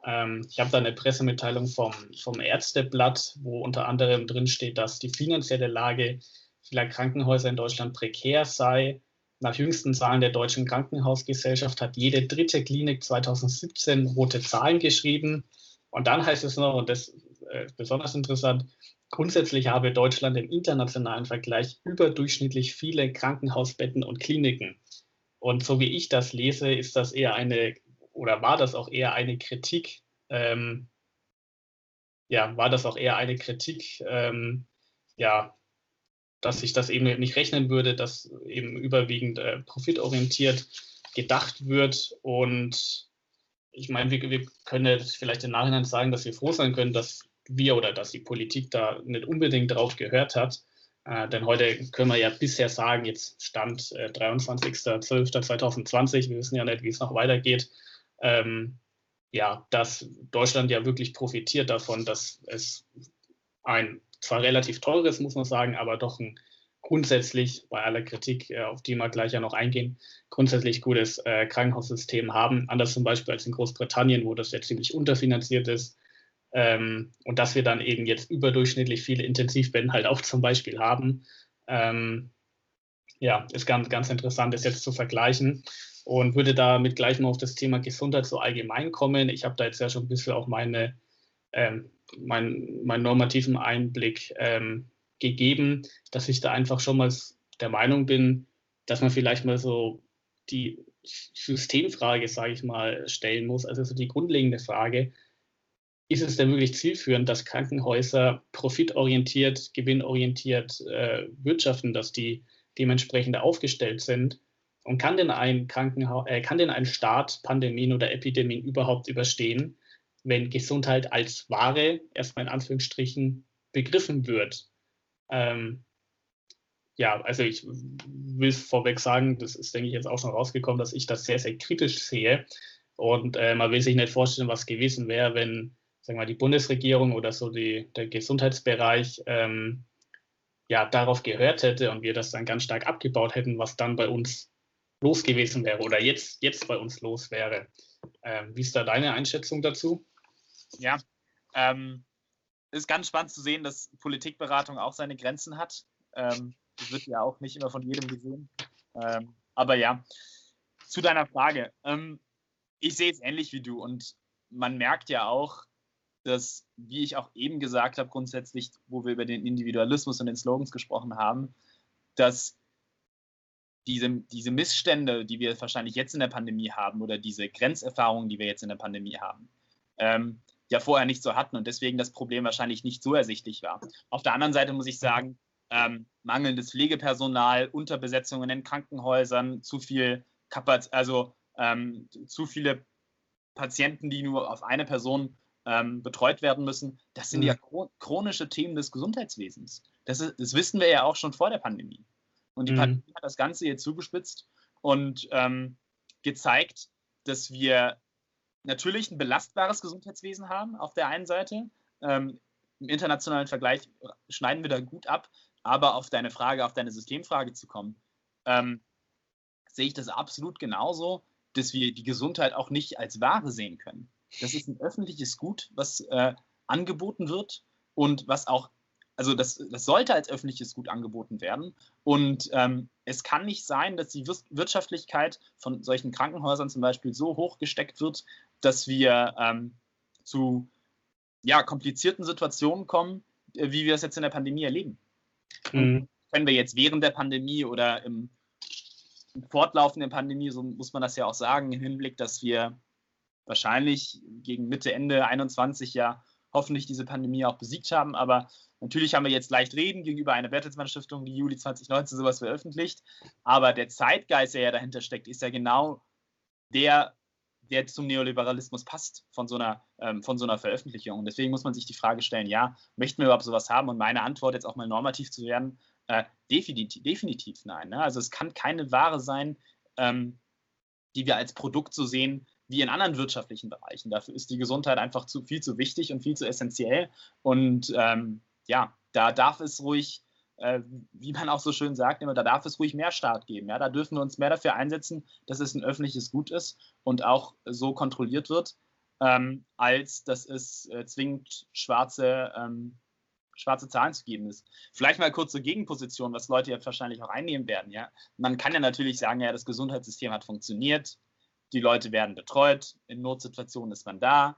Ähm, ich habe da eine Pressemitteilung vom, vom Ärzteblatt, wo unter anderem drin steht, dass die finanzielle Lage vieler Krankenhäuser in Deutschland prekär sei. Nach jüngsten Zahlen der Deutschen Krankenhausgesellschaft hat jede dritte Klinik 2017 rote Zahlen geschrieben. Und dann heißt es noch, und das ist äh, besonders interessant, Grundsätzlich habe Deutschland im internationalen Vergleich überdurchschnittlich viele Krankenhausbetten und Kliniken. Und so wie ich das lese, ist das eher eine, oder war das auch eher eine Kritik, ähm, ja, war das auch eher eine Kritik, ähm, ja, dass ich das eben nicht rechnen würde, dass eben überwiegend äh, profitorientiert gedacht wird. Und ich meine, wir, wir können jetzt vielleicht im Nachhinein sagen, dass wir froh sein können, dass wir oder dass die Politik da nicht unbedingt drauf gehört hat. Äh, denn heute können wir ja bisher sagen, jetzt Stand äh, 23.12.2020, wir wissen ja nicht, wie es noch weitergeht, ähm, ja, dass Deutschland ja wirklich profitiert davon, dass es ein zwar relativ teures, muss man sagen, aber doch ein grundsätzlich bei aller Kritik, äh, auf die wir gleich ja noch eingehen, grundsätzlich gutes äh, Krankenhaussystem haben. Anders zum Beispiel als in Großbritannien, wo das ja ziemlich unterfinanziert ist ähm, und dass wir dann eben jetzt überdurchschnittlich viele Intensivbetten halt auch zum Beispiel haben. Ähm, ja, ist ganz, ganz interessant, das jetzt zu vergleichen und würde damit gleich mal auf das Thema Gesundheit so allgemein kommen. Ich habe da jetzt ja schon ein bisschen auch meine, ähm, mein, meinen normativen Einblick ähm, gegeben, dass ich da einfach schon mal der Meinung bin, dass man vielleicht mal so die Systemfrage, sage ich mal, stellen muss, also so die grundlegende Frage, ist es denn wirklich zielführend, dass Krankenhäuser profitorientiert, gewinnorientiert äh, wirtschaften, dass die dementsprechend aufgestellt sind? Und kann denn ein Krankenhaus, äh, kann denn ein Staat Pandemien oder Epidemien überhaupt überstehen, wenn Gesundheit als Ware, erstmal in Anführungsstrichen, begriffen wird? Ähm, ja, also ich will vorweg sagen, das ist, denke ich, jetzt auch schon rausgekommen, dass ich das sehr, sehr kritisch sehe. Und äh, man will sich nicht vorstellen, was gewesen wäre, wenn sagen wir, die Bundesregierung oder so die, der Gesundheitsbereich ähm, ja, darauf gehört hätte und wir das dann ganz stark abgebaut hätten, was dann bei uns los gewesen wäre oder jetzt, jetzt bei uns los wäre. Ähm, wie ist da deine Einschätzung dazu? Ja, ähm, ist ganz spannend zu sehen, dass Politikberatung auch seine Grenzen hat. Ähm, das wird ja auch nicht immer von jedem gesehen. Ähm, aber ja, zu deiner Frage. Ähm, ich sehe es ähnlich wie du und man merkt ja auch, dass, wie ich auch eben gesagt habe, grundsätzlich, wo wir über den Individualismus und den Slogans gesprochen haben, dass diese, diese Missstände, die wir wahrscheinlich jetzt in der Pandemie haben oder diese Grenzerfahrungen, die wir jetzt in der Pandemie haben, ähm, ja vorher nicht so hatten und deswegen das Problem wahrscheinlich nicht so ersichtlich war. Auf der anderen Seite muss ich sagen, ähm, mangelndes Pflegepersonal, Unterbesetzungen in Krankenhäusern, zu viel Kapazität, also ähm, zu viele Patienten, die nur auf eine Person ähm, betreut werden müssen. Das sind mhm. ja chronische Themen des Gesundheitswesens. Das, ist, das, wissen wir ja auch schon vor der Pandemie. Und die mhm. Pandemie hat das Ganze jetzt zugespitzt und ähm, gezeigt, dass wir natürlich ein belastbares Gesundheitswesen haben auf der einen Seite. Ähm, Im internationalen Vergleich schneiden wir da gut ab, aber auf deine Frage, auf deine Systemfrage zu kommen, ähm, sehe ich das absolut genauso, dass wir die Gesundheit auch nicht als Ware sehen können. Das ist ein öffentliches Gut, was äh, angeboten wird und was auch, also das, das sollte als öffentliches Gut angeboten werden. Und ähm, es kann nicht sein, dass die Wirtschaftlichkeit von solchen Krankenhäusern zum Beispiel so hoch gesteckt wird, dass wir ähm, zu ja, komplizierten Situationen kommen, äh, wie wir es jetzt in der Pandemie erleben. Mhm. Können wir jetzt während der Pandemie oder im, im Fortlaufen der Pandemie, so muss man das ja auch sagen, im Hinblick, dass wir wahrscheinlich gegen Mitte, Ende 21 ja hoffentlich diese Pandemie auch besiegt haben. Aber natürlich haben wir jetzt leicht reden gegenüber einer Bertelsmann Stiftung, die Juli 2019 sowas veröffentlicht. Aber der Zeitgeist, der ja dahinter steckt, ist ja genau der, der zum Neoliberalismus passt von so einer, ähm, von so einer Veröffentlichung. Und deswegen muss man sich die Frage stellen, ja, möchten wir überhaupt sowas haben? Und meine Antwort jetzt auch mal normativ zu werden, äh, definitiv, definitiv nein. Ne? Also es kann keine Ware sein, ähm, die wir als Produkt so sehen wie in anderen wirtschaftlichen Bereichen. Dafür ist die Gesundheit einfach zu, viel zu wichtig und viel zu essentiell. Und ähm, ja, da darf es ruhig, äh, wie man auch so schön sagt, immer, da darf es ruhig mehr Staat geben. Ja? Da dürfen wir uns mehr dafür einsetzen, dass es ein öffentliches Gut ist und auch so kontrolliert wird, ähm, als dass es äh, zwingend schwarze ähm, schwarze Zahlen zu geben ist. Vielleicht mal kurz zur Gegenposition, was Leute ja wahrscheinlich auch einnehmen werden. Ja? Man kann ja natürlich sagen, ja, das Gesundheitssystem hat funktioniert, die Leute werden betreut, in Notsituationen ist man da,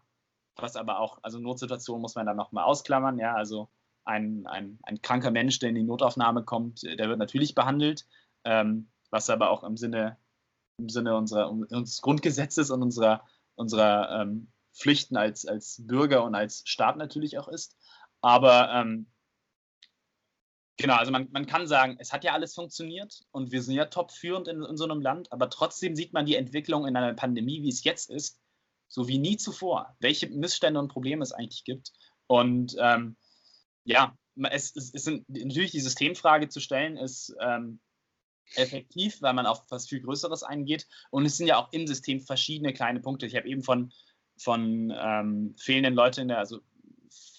was aber auch, also Notsituationen muss man dann nochmal ausklammern, ja, also ein, ein, ein kranker Mensch, der in die Notaufnahme kommt, der wird natürlich behandelt, ähm, was aber auch im Sinne, im Sinne unserer, unseres Grundgesetzes und unserer, unserer ähm, Pflichten als, als Bürger und als Staat natürlich auch ist. Aber ähm, genau, also man, man kann sagen, es hat ja alles funktioniert und wir sind ja top-führend in, in so einem Land, aber trotzdem sieht man die Entwicklung in einer Pandemie, wie es jetzt ist, so wie nie zuvor, welche Missstände und Probleme es eigentlich gibt. Und ähm, ja, es, es, es, sind natürlich die Systemfrage zu stellen, ist ähm, effektiv, weil man auf was viel Größeres eingeht. Und es sind ja auch im System verschiedene kleine Punkte. Ich habe eben von, von ähm, fehlenden Leuten in der, also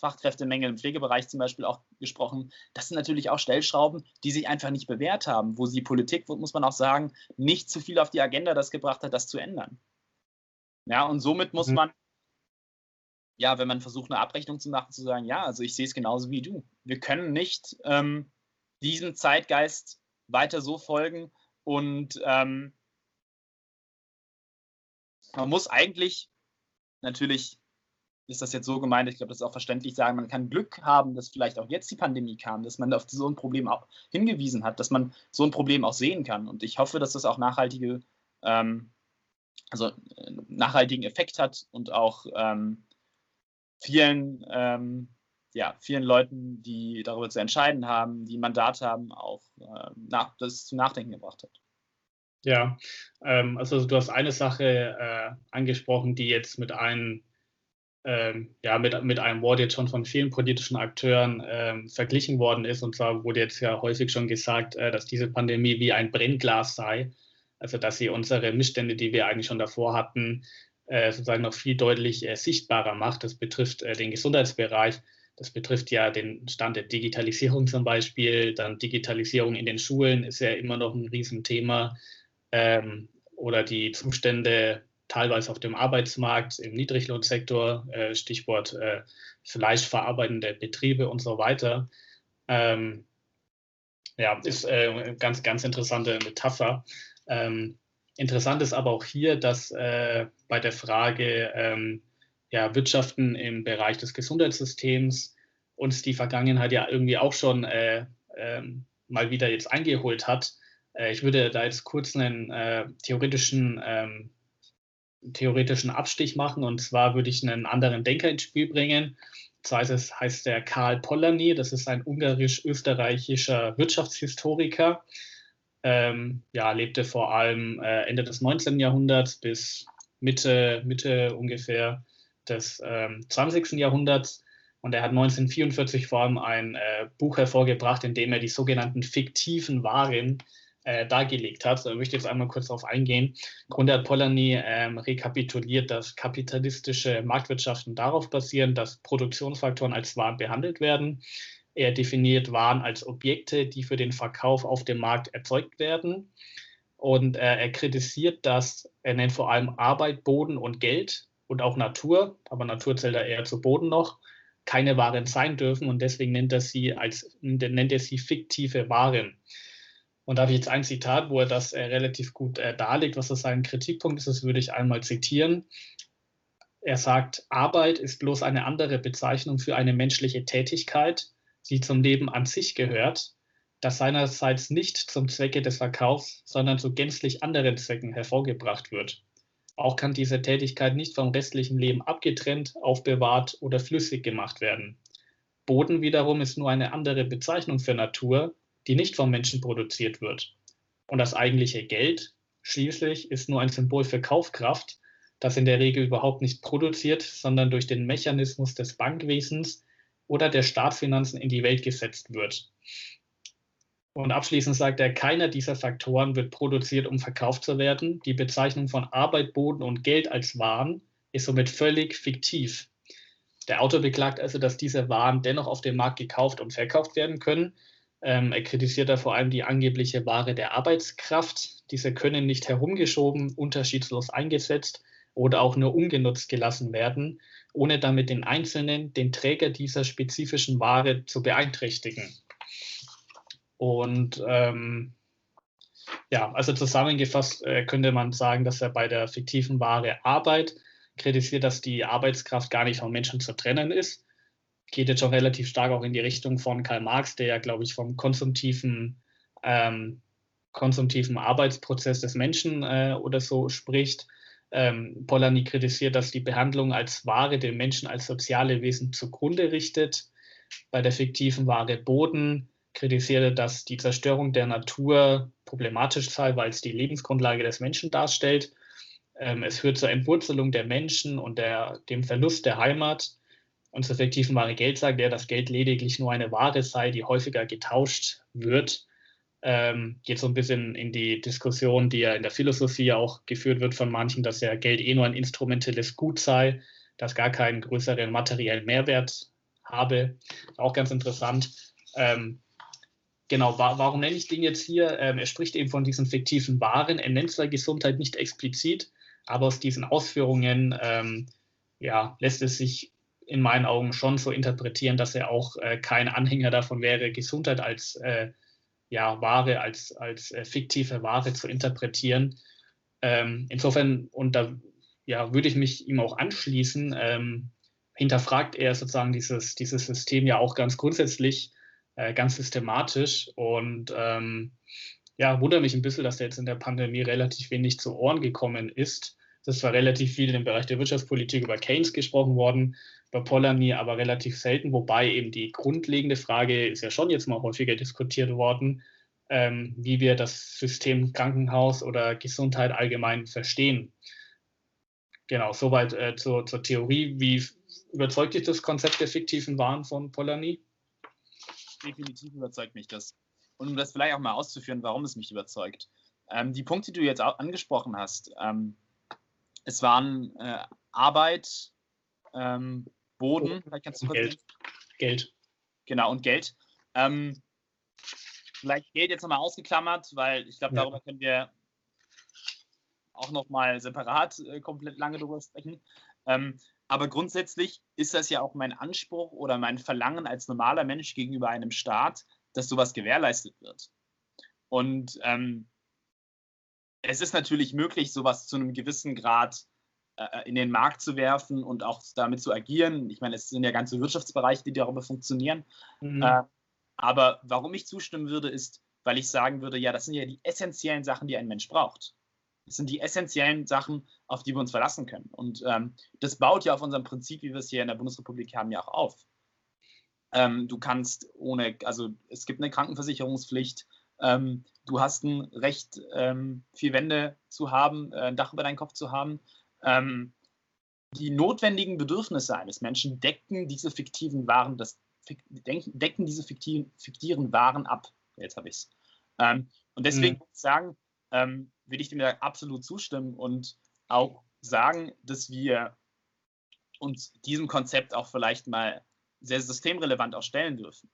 Fachkräftemangel im Pflegebereich zum Beispiel auch gesprochen. Das sind natürlich auch Stellschrauben, die sich einfach nicht bewährt haben, wo die Politik, muss man auch sagen, nicht zu viel auf die Agenda das gebracht hat, das zu ändern. Ja, und somit muss mhm. man, ja, wenn man versucht, eine Abrechnung zu machen, zu sagen, ja, also ich sehe es genauso wie du. Wir können nicht ähm, diesem Zeitgeist weiter so folgen und ähm, man muss eigentlich natürlich ist das jetzt so gemeint, ich glaube, das ist auch verständlich sagen, man kann Glück haben, dass vielleicht auch jetzt die Pandemie kam, dass man auf so ein Problem auch hingewiesen hat, dass man so ein Problem auch sehen kann. Und ich hoffe, dass das auch nachhaltige, ähm, also äh, nachhaltigen Effekt hat und auch ähm, vielen, ähm, ja, vielen Leuten, die darüber zu entscheiden haben, die Mandat haben, auch äh, nach, das zum Nachdenken gebracht hat. Ja, ähm, also du hast eine Sache äh, angesprochen, die jetzt mit einem ähm, ja, mit, mit einem Wort jetzt schon von vielen politischen Akteuren ähm, verglichen worden ist. Und zwar wurde jetzt ja häufig schon gesagt, äh, dass diese Pandemie wie ein Brennglas sei. Also dass sie unsere Missstände, die wir eigentlich schon davor hatten, äh, sozusagen noch viel deutlich äh, sichtbarer macht. Das betrifft äh, den Gesundheitsbereich. Das betrifft ja den Stand der Digitalisierung zum Beispiel. Dann Digitalisierung in den Schulen ist ja immer noch ein Riesenthema. Ähm, oder die Zustände teilweise auf dem Arbeitsmarkt im Niedriglohnsektor, äh, Stichwort äh, fleischverarbeitende Betriebe und so weiter. Ähm, ja, ist äh, ganz, ganz interessante Metapher. Ähm, interessant ist aber auch hier, dass äh, bei der Frage ähm, ja, Wirtschaften im Bereich des Gesundheitssystems uns die Vergangenheit ja irgendwie auch schon äh, ähm, mal wieder jetzt eingeholt hat. Äh, ich würde da jetzt kurz einen theoretischen ähm, theoretischen Abstich machen. Und zwar würde ich einen anderen Denker ins Spiel bringen. Das heißt, heißt der Karl Polanyi, das ist ein ungarisch-österreichischer Wirtschaftshistoriker. Ähm, ja, lebte vor allem äh, Ende des 19. Jahrhunderts bis Mitte, Mitte ungefähr des ähm, 20. Jahrhunderts. Und er hat 1944 vor allem ein äh, Buch hervorgebracht, in dem er die sogenannten fiktiven Waren äh, dargelegt hat. Da möchte ich jetzt einmal kurz darauf eingehen. Im Grunde hat Polanyi ähm, rekapituliert, dass kapitalistische Marktwirtschaften darauf basieren, dass Produktionsfaktoren als Waren behandelt werden. Er definiert Waren als Objekte, die für den Verkauf auf dem Markt erzeugt werden. Und äh, er kritisiert, dass er nennt vor allem Arbeit, Boden und Geld und auch Natur, aber Natur zählt er eher zu Boden noch, keine Waren sein dürfen und deswegen nennt er sie als nennt er sie fiktive Waren. Und da habe ich jetzt ein Zitat, wo er das äh, relativ gut äh, darlegt, was das sein Kritikpunkt ist. Das würde ich einmal zitieren. Er sagt, Arbeit ist bloß eine andere Bezeichnung für eine menschliche Tätigkeit, die zum Leben an sich gehört, das seinerseits nicht zum Zwecke des Verkaufs, sondern zu gänzlich anderen Zwecken hervorgebracht wird. Auch kann diese Tätigkeit nicht vom restlichen Leben abgetrennt, aufbewahrt oder flüssig gemacht werden. Boden wiederum ist nur eine andere Bezeichnung für Natur, die nicht vom Menschen produziert wird. Und das eigentliche Geld schließlich ist nur ein Symbol für Kaufkraft, das in der Regel überhaupt nicht produziert, sondern durch den Mechanismus des Bankwesens oder der Staatsfinanzen in die Welt gesetzt wird. Und abschließend sagt er, keiner dieser Faktoren wird produziert, um verkauft zu werden. Die Bezeichnung von Arbeit, Boden und Geld als Waren ist somit völlig fiktiv. Der Autor beklagt also, dass diese Waren dennoch auf dem Markt gekauft und verkauft werden können. Ähm, er kritisiert da vor allem die angebliche Ware der Arbeitskraft. Diese können nicht herumgeschoben, unterschiedslos eingesetzt oder auch nur ungenutzt gelassen werden, ohne damit den Einzelnen, den Träger dieser spezifischen Ware zu beeinträchtigen. Und ähm, ja, also zusammengefasst äh, könnte man sagen, dass er bei der fiktiven Ware Arbeit kritisiert, dass die Arbeitskraft gar nicht vom Menschen zu trennen ist. Geht jetzt schon relativ stark auch in die Richtung von Karl Marx, der ja, glaube ich, vom konsumtiven, ähm, konsumtiven Arbeitsprozess des Menschen äh, oder so spricht. Ähm, Polanyi kritisiert, dass die Behandlung als Ware den Menschen als soziale Wesen zugrunde richtet. Bei der fiktiven Ware Boden kritisiert er, dass die Zerstörung der Natur problematisch sei, weil es die Lebensgrundlage des Menschen darstellt. Ähm, es führt zur Entwurzelung der Menschen und der, dem Verlust der Heimat. Und zur fiktiven Ware Geld sagt er, dass Geld lediglich nur eine Ware sei, die häufiger getauscht wird ähm, geht so ein bisschen in die Diskussion, die ja in der Philosophie auch geführt wird von manchen, dass ja Geld eh nur ein instrumentelles Gut sei, das gar keinen größeren materiellen Mehrwert habe. Auch ganz interessant. Ähm, genau, wa warum nenne ich den jetzt hier? Ähm, er spricht eben von diesen fiktiven Waren. Er nennt zwar Gesundheit nicht explizit, aber aus diesen Ausführungen ähm, ja, lässt es sich in meinen Augen schon so interpretieren, dass er auch äh, kein Anhänger davon wäre, Gesundheit als äh, ja, Ware als, als äh, fiktive Ware zu interpretieren. Ähm, insofern, und da ja, würde ich mich ihm auch anschließen, ähm, hinterfragt er sozusagen dieses, dieses System ja auch ganz grundsätzlich, äh, ganz systematisch und ähm, ja, wundert mich ein bisschen, dass er jetzt in der Pandemie relativ wenig zu Ohren gekommen ist. Das war relativ viel im Bereich der Wirtschaftspolitik über Keynes gesprochen worden, bei Polanyi aber relativ selten, wobei eben die grundlegende Frage ist ja schon jetzt mal häufiger diskutiert worden, ähm, wie wir das System Krankenhaus oder Gesundheit allgemein verstehen. Genau, soweit äh, zur, zur Theorie. Wie überzeugt dich das Konzept der fiktiven Waren von Polanyi? Definitiv überzeugt mich das. Und um das vielleicht auch mal auszuführen, warum es mich überzeugt. Ähm, die Punkte, die du jetzt angesprochen hast, ähm, es waren äh, Arbeit, ähm, Boden, vielleicht kannst du kurz Geld. Geld. Genau, und Geld. Ähm, vielleicht Geld jetzt nochmal ausgeklammert, weil ich glaube, darüber ja. können wir auch nochmal separat äh, komplett lange drüber sprechen. Ähm, aber grundsätzlich ist das ja auch mein Anspruch oder mein Verlangen als normaler Mensch gegenüber einem Staat, dass sowas gewährleistet wird. Und ähm, es ist natürlich möglich, sowas zu einem gewissen Grad äh, in den Markt zu werfen und auch damit zu agieren. Ich meine, es sind ja ganze Wirtschaftsbereiche, die darüber funktionieren. Mhm. Äh, aber warum ich zustimmen würde, ist, weil ich sagen würde, ja, das sind ja die essentiellen Sachen, die ein Mensch braucht. Das sind die essentiellen Sachen, auf die wir uns verlassen können. Und ähm, das baut ja auf unserem Prinzip, wie wir es hier in der Bundesrepublik haben, ja auch auf. Ähm, du kannst ohne, also es gibt eine Krankenversicherungspflicht, ähm, du hast ein Recht, ähm, vier Wände zu haben, äh, ein Dach über deinen Kopf zu haben ähm, die notwendigen Bedürfnisse eines Menschen decken diese fiktiven Waren, das, decken diese fiktiven, fiktiven Waren ab. Jetzt habe ich es. Ähm, und deswegen mhm. sagen, ähm, will ich dem da absolut zustimmen und auch sagen, dass wir uns diesem Konzept auch vielleicht mal sehr systemrelevant auch stellen dürfen.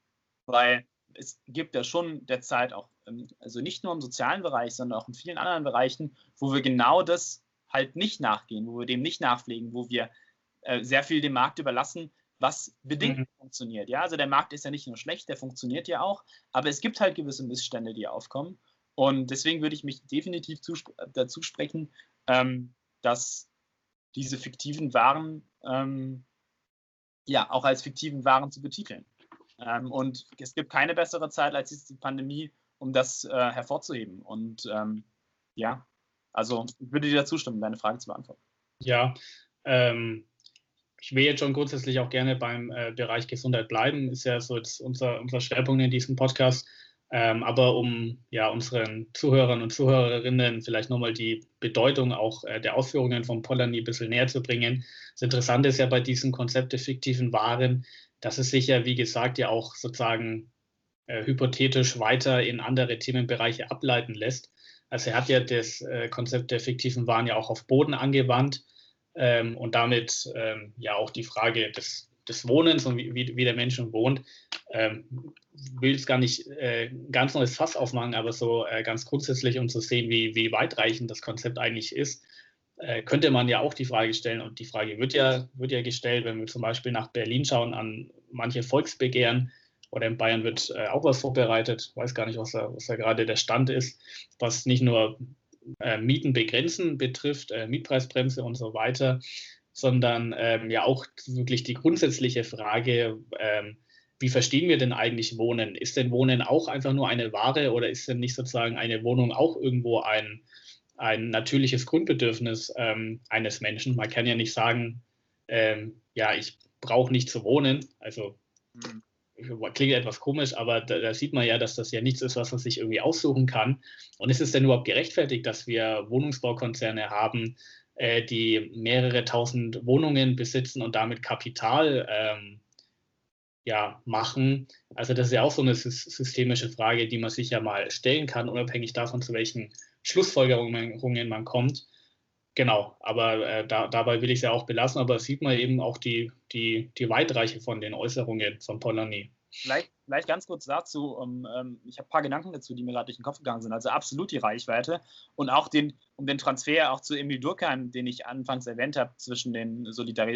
Weil es gibt ja schon derzeit auch, ähm, also nicht nur im sozialen Bereich, sondern auch in vielen anderen Bereichen, wo wir genau das halt nicht nachgehen, wo wir dem nicht nachpflegen, wo wir äh, sehr viel dem Markt überlassen, was bedingt mhm. funktioniert. Ja, also der Markt ist ja nicht nur schlecht, der funktioniert ja auch, aber es gibt halt gewisse Missstände, die aufkommen. Und deswegen würde ich mich definitiv dazu sprechen, ähm, dass diese fiktiven Waren ähm, ja auch als fiktiven Waren zu betiteln. Ähm, und es gibt keine bessere Zeit als die Pandemie, um das äh, hervorzuheben. Und ähm, ja, Also ich würde dir da zustimmen, deine Frage zu beantworten. Ja, ähm, ich will jetzt schon grundsätzlich auch gerne beim äh, Bereich Gesundheit bleiben, ist ja so jetzt unser, unser Schwerpunkt in diesem Podcast. Ähm, aber um ja unseren Zuhörern und Zuhörerinnen vielleicht nochmal die Bedeutung auch äh, der Ausführungen von Polanyi ein bisschen näher zu bringen. Das Interessante ist ja bei diesen Konzept der fiktiven Waren, dass es sich ja, wie gesagt, ja auch sozusagen äh, hypothetisch weiter in andere Themenbereiche ableiten lässt. Also er hat ja das äh, Konzept der fiktiven Waren ja auch auf Boden angewandt ähm, und damit ähm, ja auch die Frage des, des Wohnens und wie, wie, der Mensch wohnt. Ähm, will es gar nicht äh, ganz neues Fass aufmachen, aber so äh, ganz grundsätzlich, um zu sehen, wie, wie weitreichend das Konzept eigentlich ist, äh, könnte man ja auch die Frage stellen, und die Frage wird ja, wird ja gestellt, wenn wir zum Beispiel nach Berlin schauen, an manche Volksbegehren, oder in Bayern wird äh, auch was vorbereitet. Weiß gar nicht, was da, was da gerade der Stand ist, was nicht nur äh, Mieten begrenzen betrifft, äh, Mietpreisbremse und so weiter, sondern ähm, ja auch wirklich die grundsätzliche Frage, ähm, wie verstehen wir denn eigentlich Wohnen? Ist denn Wohnen auch einfach nur eine Ware oder ist denn nicht sozusagen eine Wohnung auch irgendwo ein, ein natürliches Grundbedürfnis ähm, eines Menschen? Man kann ja nicht sagen, ähm, ja, ich brauche nicht zu wohnen. Also mhm klingt etwas komisch, aber da, da, sieht man ja, dass das ja nichts ist, was man sich irgendwie aussuchen kann. Und ist es denn überhaupt gerechtfertigt, dass wir Wohnungsbaukonzerne haben, äh, die mehrere tausend Wohnungen besitzen und damit Kapital ähm, ja, machen? Also das ist ja auch so eine systemische Frage, die man sich ja mal stellen kann, unabhängig davon, zu welchen Schlussfolgerungen man kommt. Genau, aber äh, da, dabei will ich es ja auch belassen, aber sieht man eben auch die, die, die Weitreiche von den Äußerungen von Polanyi. Vielleicht, vielleicht ganz kurz dazu, um, ähm, ich habe ein paar Gedanken dazu, die mir gerade durch den Kopf gegangen sind. Also absolut die Reichweite und auch den, um den Transfer auch zu Emil Durkheim, den ich anfangs erwähnt habe, zwischen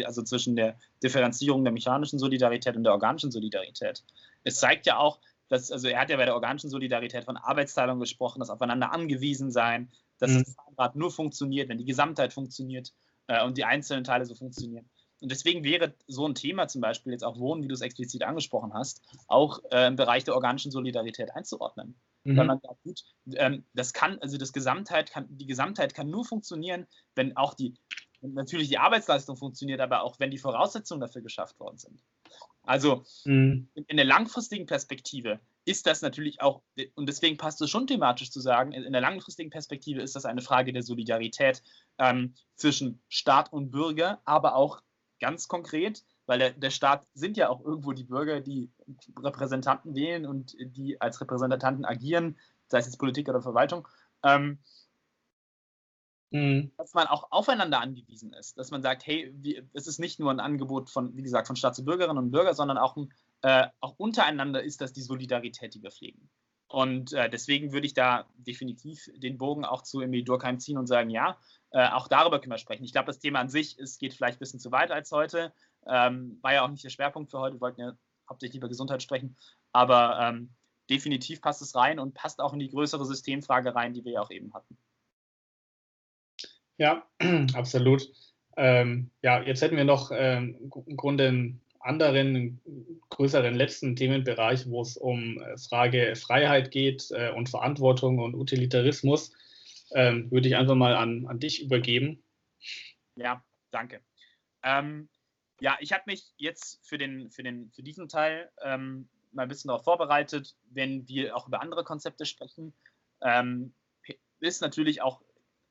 also zwischen der Differenzierung der mechanischen Solidarität und der organischen Solidarität. Es zeigt ja auch, dass, also er hat ja bei der organischen Solidarität von Arbeitsteilung gesprochen, das Aufeinander angewiesen sein, dass mhm. das Zahnrad nur funktioniert, wenn die Gesamtheit funktioniert äh, und die einzelnen Teile so funktionieren. Und deswegen wäre so ein Thema zum Beispiel jetzt auch Wohnen, wie du es explizit angesprochen hast, auch äh, im Bereich der organischen Solidarität einzuordnen. Mhm. Weil man sagt, gut, ähm, das kann, also das Gesamtheit kann, die Gesamtheit kann nur funktionieren, wenn auch die, natürlich die Arbeitsleistung funktioniert, aber auch wenn die Voraussetzungen dafür geschafft worden sind. Also mhm. in, der langfristigen Perspektive ist das natürlich auch, und deswegen passt es schon thematisch zu sagen, in der langfristigen Perspektive ist das eine Frage der Solidarität ähm, zwischen Staat und Bürger, aber auch ganz konkret, weil der, der, Staat sind ja auch irgendwo die Bürger, die Repräsentanten wählen und die als Repräsentanten agieren, sei es jetzt Politik oder Verwaltung. Ähm, mhm. Dass man auch aufeinander angewiesen ist, dass man sagt, hey, es ist nicht nur ein Angebot von, wie gesagt, von Staat zu Bürgerinnen und Bürgern, sondern auch äh, auch untereinander ist das die Solidarität, die wir pflegen. Und äh, deswegen würde ich da definitiv den Bogen auch zu Emil Durkheim ziehen und sagen, ja, äh, auch darüber können wir sprechen. Ich glaube, das Thema an sich es geht vielleicht ein bisschen zu weit als heute. Ähm, war ja auch nicht der Schwerpunkt für heute. Wir wollten ja hauptsächlich über Gesundheit sprechen. Aber ähm, definitiv passt es rein und passt auch in die größere Systemfrage rein, die wir ja auch eben hatten. Ja, absolut. Ähm, ja, jetzt hätten wir noch ähm, im Grunde anderen größeren letzten Themenbereich, wo es um äh, Frage Freiheit geht äh, und Verantwortung und Utilitarismus, ähm, würde ich einfach mal an, an dich übergeben. Ja, danke. Ähm, ja, ich habe mich jetzt für, den, für, den, für diesen Teil ähm, mal ein bisschen darauf vorbereitet, wenn wir auch über andere Konzepte sprechen. Ähm, ist natürlich auch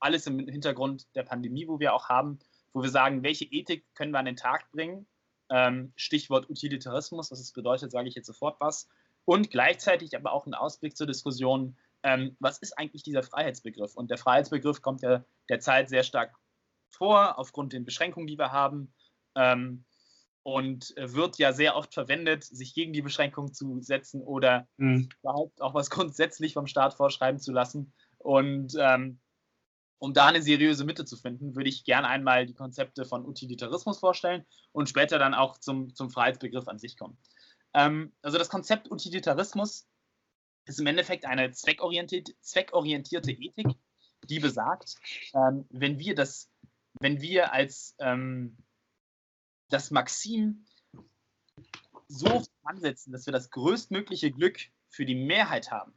alles im Hintergrund der Pandemie, wo wir auch haben, wo wir sagen, welche Ethik können wir an den Tag bringen, ähm, Stichwort Utilitarismus, was es bedeutet, sage ich jetzt sofort was. Und gleichzeitig aber auch ein Ausblick zur Diskussion, ähm, was ist eigentlich dieser Freiheitsbegriff? Und der Freiheitsbegriff kommt ja derzeit sehr stark vor, aufgrund den Beschränkungen, die wir haben. Ähm, und wird ja sehr oft verwendet, sich gegen die Beschränkungen zu setzen oder mhm. überhaupt auch was grundsätzlich vom Staat vorschreiben zu lassen. Und ähm, um da eine seriöse Mitte zu finden, würde ich gerne einmal die Konzepte von Utilitarismus vorstellen und später dann auch zum, zum Freiheitsbegriff an sich kommen. Ähm, also das Konzept Utilitarismus ist im Endeffekt eine zweckorientierte, zweckorientierte Ethik, die besagt, ähm, wenn wir das, wenn wir als ähm, das Maxim so ansetzen, dass wir das größtmögliche Glück für die Mehrheit haben,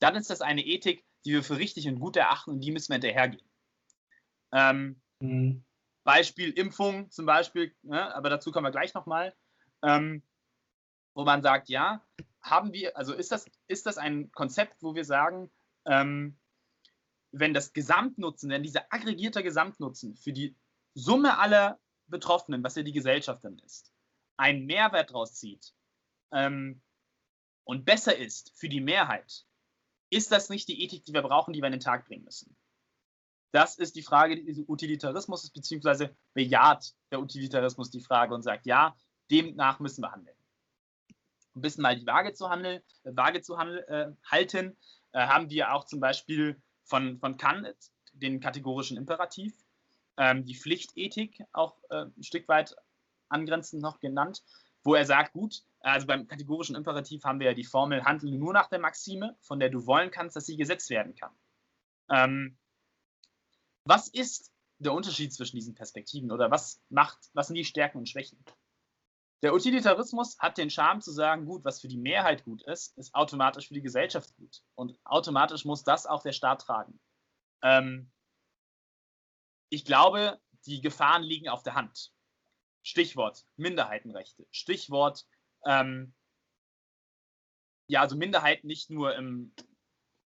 dann ist das eine Ethik, die wir für richtig und gut erachten und die müssen wir hinterhergehen. Ähm, mhm. Beispiel Impfung zum Beispiel, ne, aber dazu kommen wir gleich nochmal, ähm, wo man sagt, ja, haben wir, also ist das, ist das ein Konzept, wo wir sagen, ähm, wenn das Gesamtnutzen, wenn dieser aggregierte Gesamtnutzen für die Summe aller Betroffenen, was ja die Gesellschaft dann ist, einen Mehrwert daraus zieht ähm, und besser ist für die Mehrheit, ist das nicht die Ethik, die wir brauchen, die wir in den Tag bringen müssen? Das ist die Frage des Utilitarismus, beziehungsweise bejaht der Utilitarismus die Frage und sagt, ja, demnach müssen wir handeln. Ein bisschen mal die Waage zu, handeln, Waage zu handel, äh, halten, äh, haben wir auch zum Beispiel von, von Kant den kategorischen Imperativ, ähm, die Pflichtethik auch äh, ein Stück weit angrenzend noch genannt, wo er sagt, gut, also beim kategorischen Imperativ haben wir ja die Formel, handle nur nach der Maxime, von der du wollen kannst, dass sie gesetzt werden kann. Ähm, was ist der Unterschied zwischen diesen Perspektiven oder was macht, was sind die Stärken und Schwächen? Der Utilitarismus hat den Charme zu sagen, gut, was für die Mehrheit gut ist, ist automatisch für die Gesellschaft gut. Und automatisch muss das auch der Staat tragen. Ähm, ich glaube, die Gefahren liegen auf der Hand. Stichwort Minderheitenrechte. Stichwort, ähm, ja, also Minderheiten nicht nur im,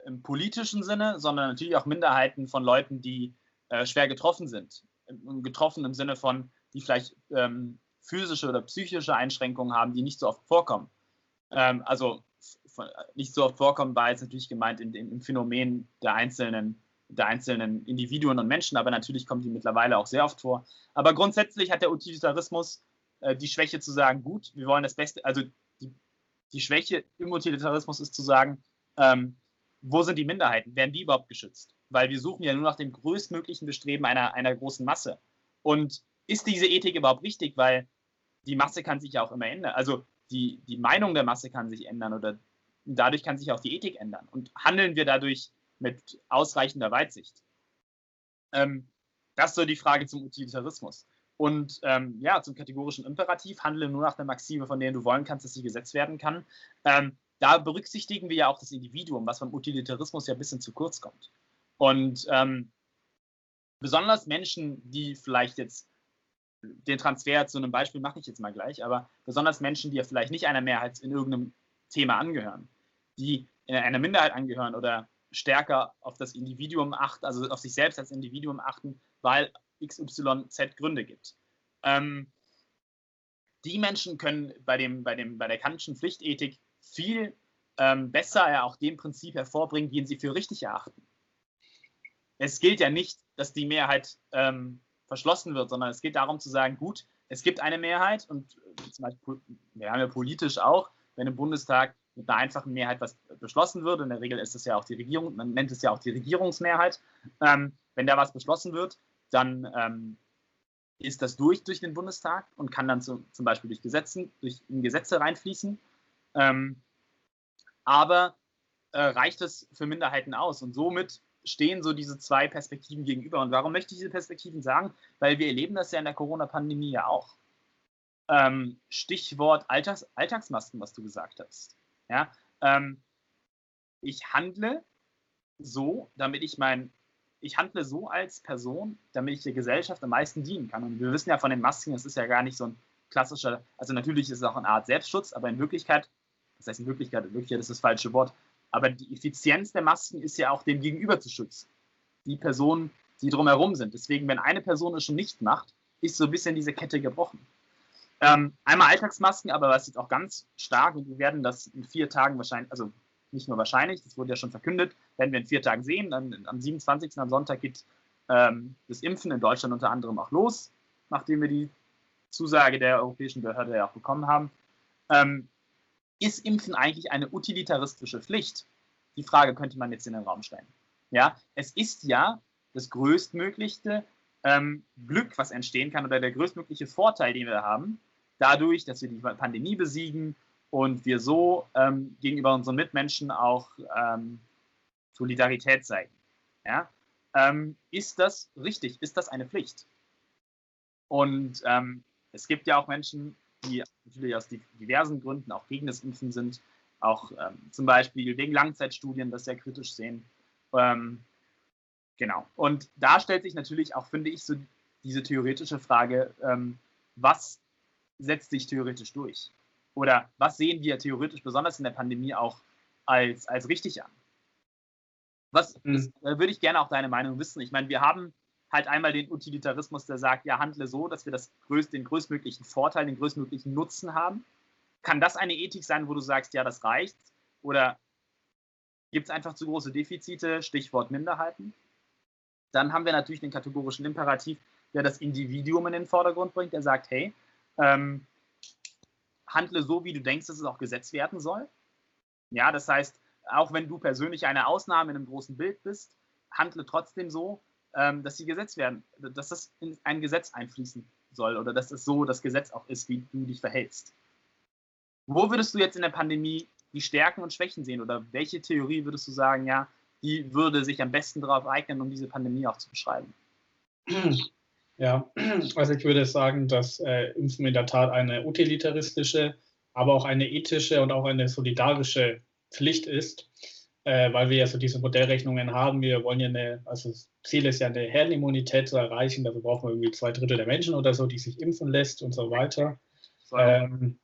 im, politischen Sinne, sondern natürlich auch Minderheiten von Leuten, die äh, schwer getroffen sind. Getroffen im Sinne von, die vielleicht ähm, physische oder psychische Einschränkungen haben, die nicht so oft vorkommen. Ähm, also nicht so oft vorkommen, war jetzt natürlich gemeint in, in, im Phänomen der einzelnen der einzelnen Individuen und Menschen, aber natürlich kommt die mittlerweile auch sehr oft vor. Aber grundsätzlich hat der Utilitarismus äh, die Schwäche zu sagen, gut, wir wollen das Beste, also die, die Schwäche im Utilitarismus ist zu sagen, ähm, wo sind die Minderheiten? Werden die überhaupt geschützt? Weil wir suchen ja nur nach dem größtmöglichen Bestreben einer, einer großen Masse. Und ist diese Ethik überhaupt wichtig? Weil die Masse kann sich ja auch immer ändern. Also die, die Meinung der Masse kann sich ändern oder dadurch kann sich auch die Ethik ändern. Und handeln wir dadurch mit ausreichender Weitsicht? Ähm, das ist so die Frage zum Utilitarismus. Und ähm, ja, zum kategorischen Imperativ, handle nur nach der Maxime, von der du wollen kannst, dass sie gesetzt werden kann. Ähm, da berücksichtigen wir ja auch das Individuum, was beim Utilitarismus ja ein bisschen zu kurz kommt. Und ähm, besonders Menschen, die vielleicht jetzt den Transfer zu einem Beispiel mache ich jetzt mal gleich, aber besonders Menschen, die ja vielleicht nicht einer Mehrheit in irgendeinem Thema angehören, die in einer Minderheit angehören oder stärker auf das Individuum achten, also auf sich selbst als Individuum achten, weil XYZ Gründe gibt. Ähm, die Menschen können bei, dem, bei, dem, bei der kantischen Pflichtethik viel ähm, besser ja auch dem Prinzip hervorbringen, den sie für richtig erachten. Es gilt ja nicht, dass die Mehrheit ähm, verschlossen wird, sondern es geht darum zu sagen, gut, es gibt eine Mehrheit und zum Beispiel, wir haben ja politisch auch, wenn im Bundestag mit einer einfachen Mehrheit was beschlossen wird, in der Regel ist es ja auch die Regierung, man nennt es ja auch die Regierungsmehrheit, ähm, wenn da was beschlossen wird, dann ähm, ist das durch durch den Bundestag und kann dann zu, zum Beispiel durch, Gesetzen, durch Gesetze reinfließen. Ähm, aber äh, reicht es für Minderheiten aus? Und somit stehen so diese zwei Perspektiven gegenüber. Und warum möchte ich diese Perspektiven sagen? Weil wir erleben das ja in der Corona-Pandemie ja auch. Ähm, Stichwort Alltags Alltagsmasken, was du gesagt hast. Ja, ähm, ich handle so, damit ich mein, ich handle so als Person, damit ich der Gesellschaft am meisten dienen kann. Und wir wissen ja von den Masken, es ist ja gar nicht so ein klassischer, also natürlich ist es auch eine Art Selbstschutz, aber in Wirklichkeit, das heißt in Wirklichkeit, in Wirklichkeit ist das falsche Wort, aber die Effizienz der Masken ist ja auch dem Gegenüber zu schützen. Die Personen, die drumherum sind. Deswegen, wenn eine Person es schon nicht macht, ist so ein bisschen diese Kette gebrochen. Ähm, einmal Alltagsmasken, aber was jetzt auch ganz stark, und wir werden das in vier Tagen wahrscheinlich, also nicht nur wahrscheinlich, das wurde ja schon verkündet, werden wir in vier Tagen sehen. Dann am 27. am Sonntag geht ähm, das Impfen in Deutschland unter anderem auch los, nachdem wir die Zusage der Europäischen Behörde ja auch bekommen haben. Ähm, ist Impfen eigentlich eine utilitaristische Pflicht? Die Frage könnte man jetzt in den Raum stellen. Ja, es ist ja das größtmögliche ähm, Glück, was entstehen kann, oder der größtmögliche Vorteil, den wir haben, dadurch, dass wir die Pandemie besiegen und wir so ähm, gegenüber unseren Mitmenschen auch ähm, Solidarität zeigen. Ja? Ähm, ist das richtig? Ist das eine Pflicht? Und ähm, es gibt ja auch Menschen, die natürlich aus diversen Gründen auch gegen das Impfen sind, auch ähm, zum Beispiel wegen Langzeitstudien das sehr kritisch sehen. Ähm, Genau. Und da stellt sich natürlich auch, finde ich, so diese theoretische Frage, was setzt sich theoretisch durch? Oder was sehen wir theoretisch, besonders in der Pandemie, auch als, als richtig an? Was mhm. äh, würde ich gerne auch deine Meinung wissen? Ich meine, wir haben halt einmal den Utilitarismus, der sagt, ja, handle so, dass wir das größt, den größtmöglichen Vorteil, den größtmöglichen Nutzen haben. Kann das eine Ethik sein, wo du sagst, ja, das reicht? Oder gibt es einfach zu große Defizite, Stichwort Minderheiten? Dann haben wir natürlich den kategorischen Imperativ, der das Individuum in den Vordergrund bringt, der sagt, hey, ähm, handle so, wie du denkst, dass es auch gesetzt werden soll. Ja, das heißt, auch wenn du persönlich eine Ausnahme in einem großen Bild bist, handle trotzdem so, ähm, dass sie gesetzt werden, dass das in ein Gesetz einfließen soll oder dass es so das Gesetz auch ist, wie du dich verhältst. Wo würdest du jetzt in der Pandemie die Stärken und Schwächen sehen oder welche Theorie würdest du sagen, ja, die würde sich am besten darauf eignen, um diese Pandemie auch zu beschreiben? Ja, also ich würde sagen, dass äh, Impfen in der Tat eine utilitaristische, aber auch eine ethische und auch eine solidarische Pflicht ist, äh, weil wir ja so diese Modellrechnungen haben. Wir wollen ja eine, also das Ziel ist ja eine Herdenimmunität zu erreichen. Dafür brauchen wir irgendwie zwei Drittel der Menschen oder so, die sich impfen lässt und so weiter. Ähm,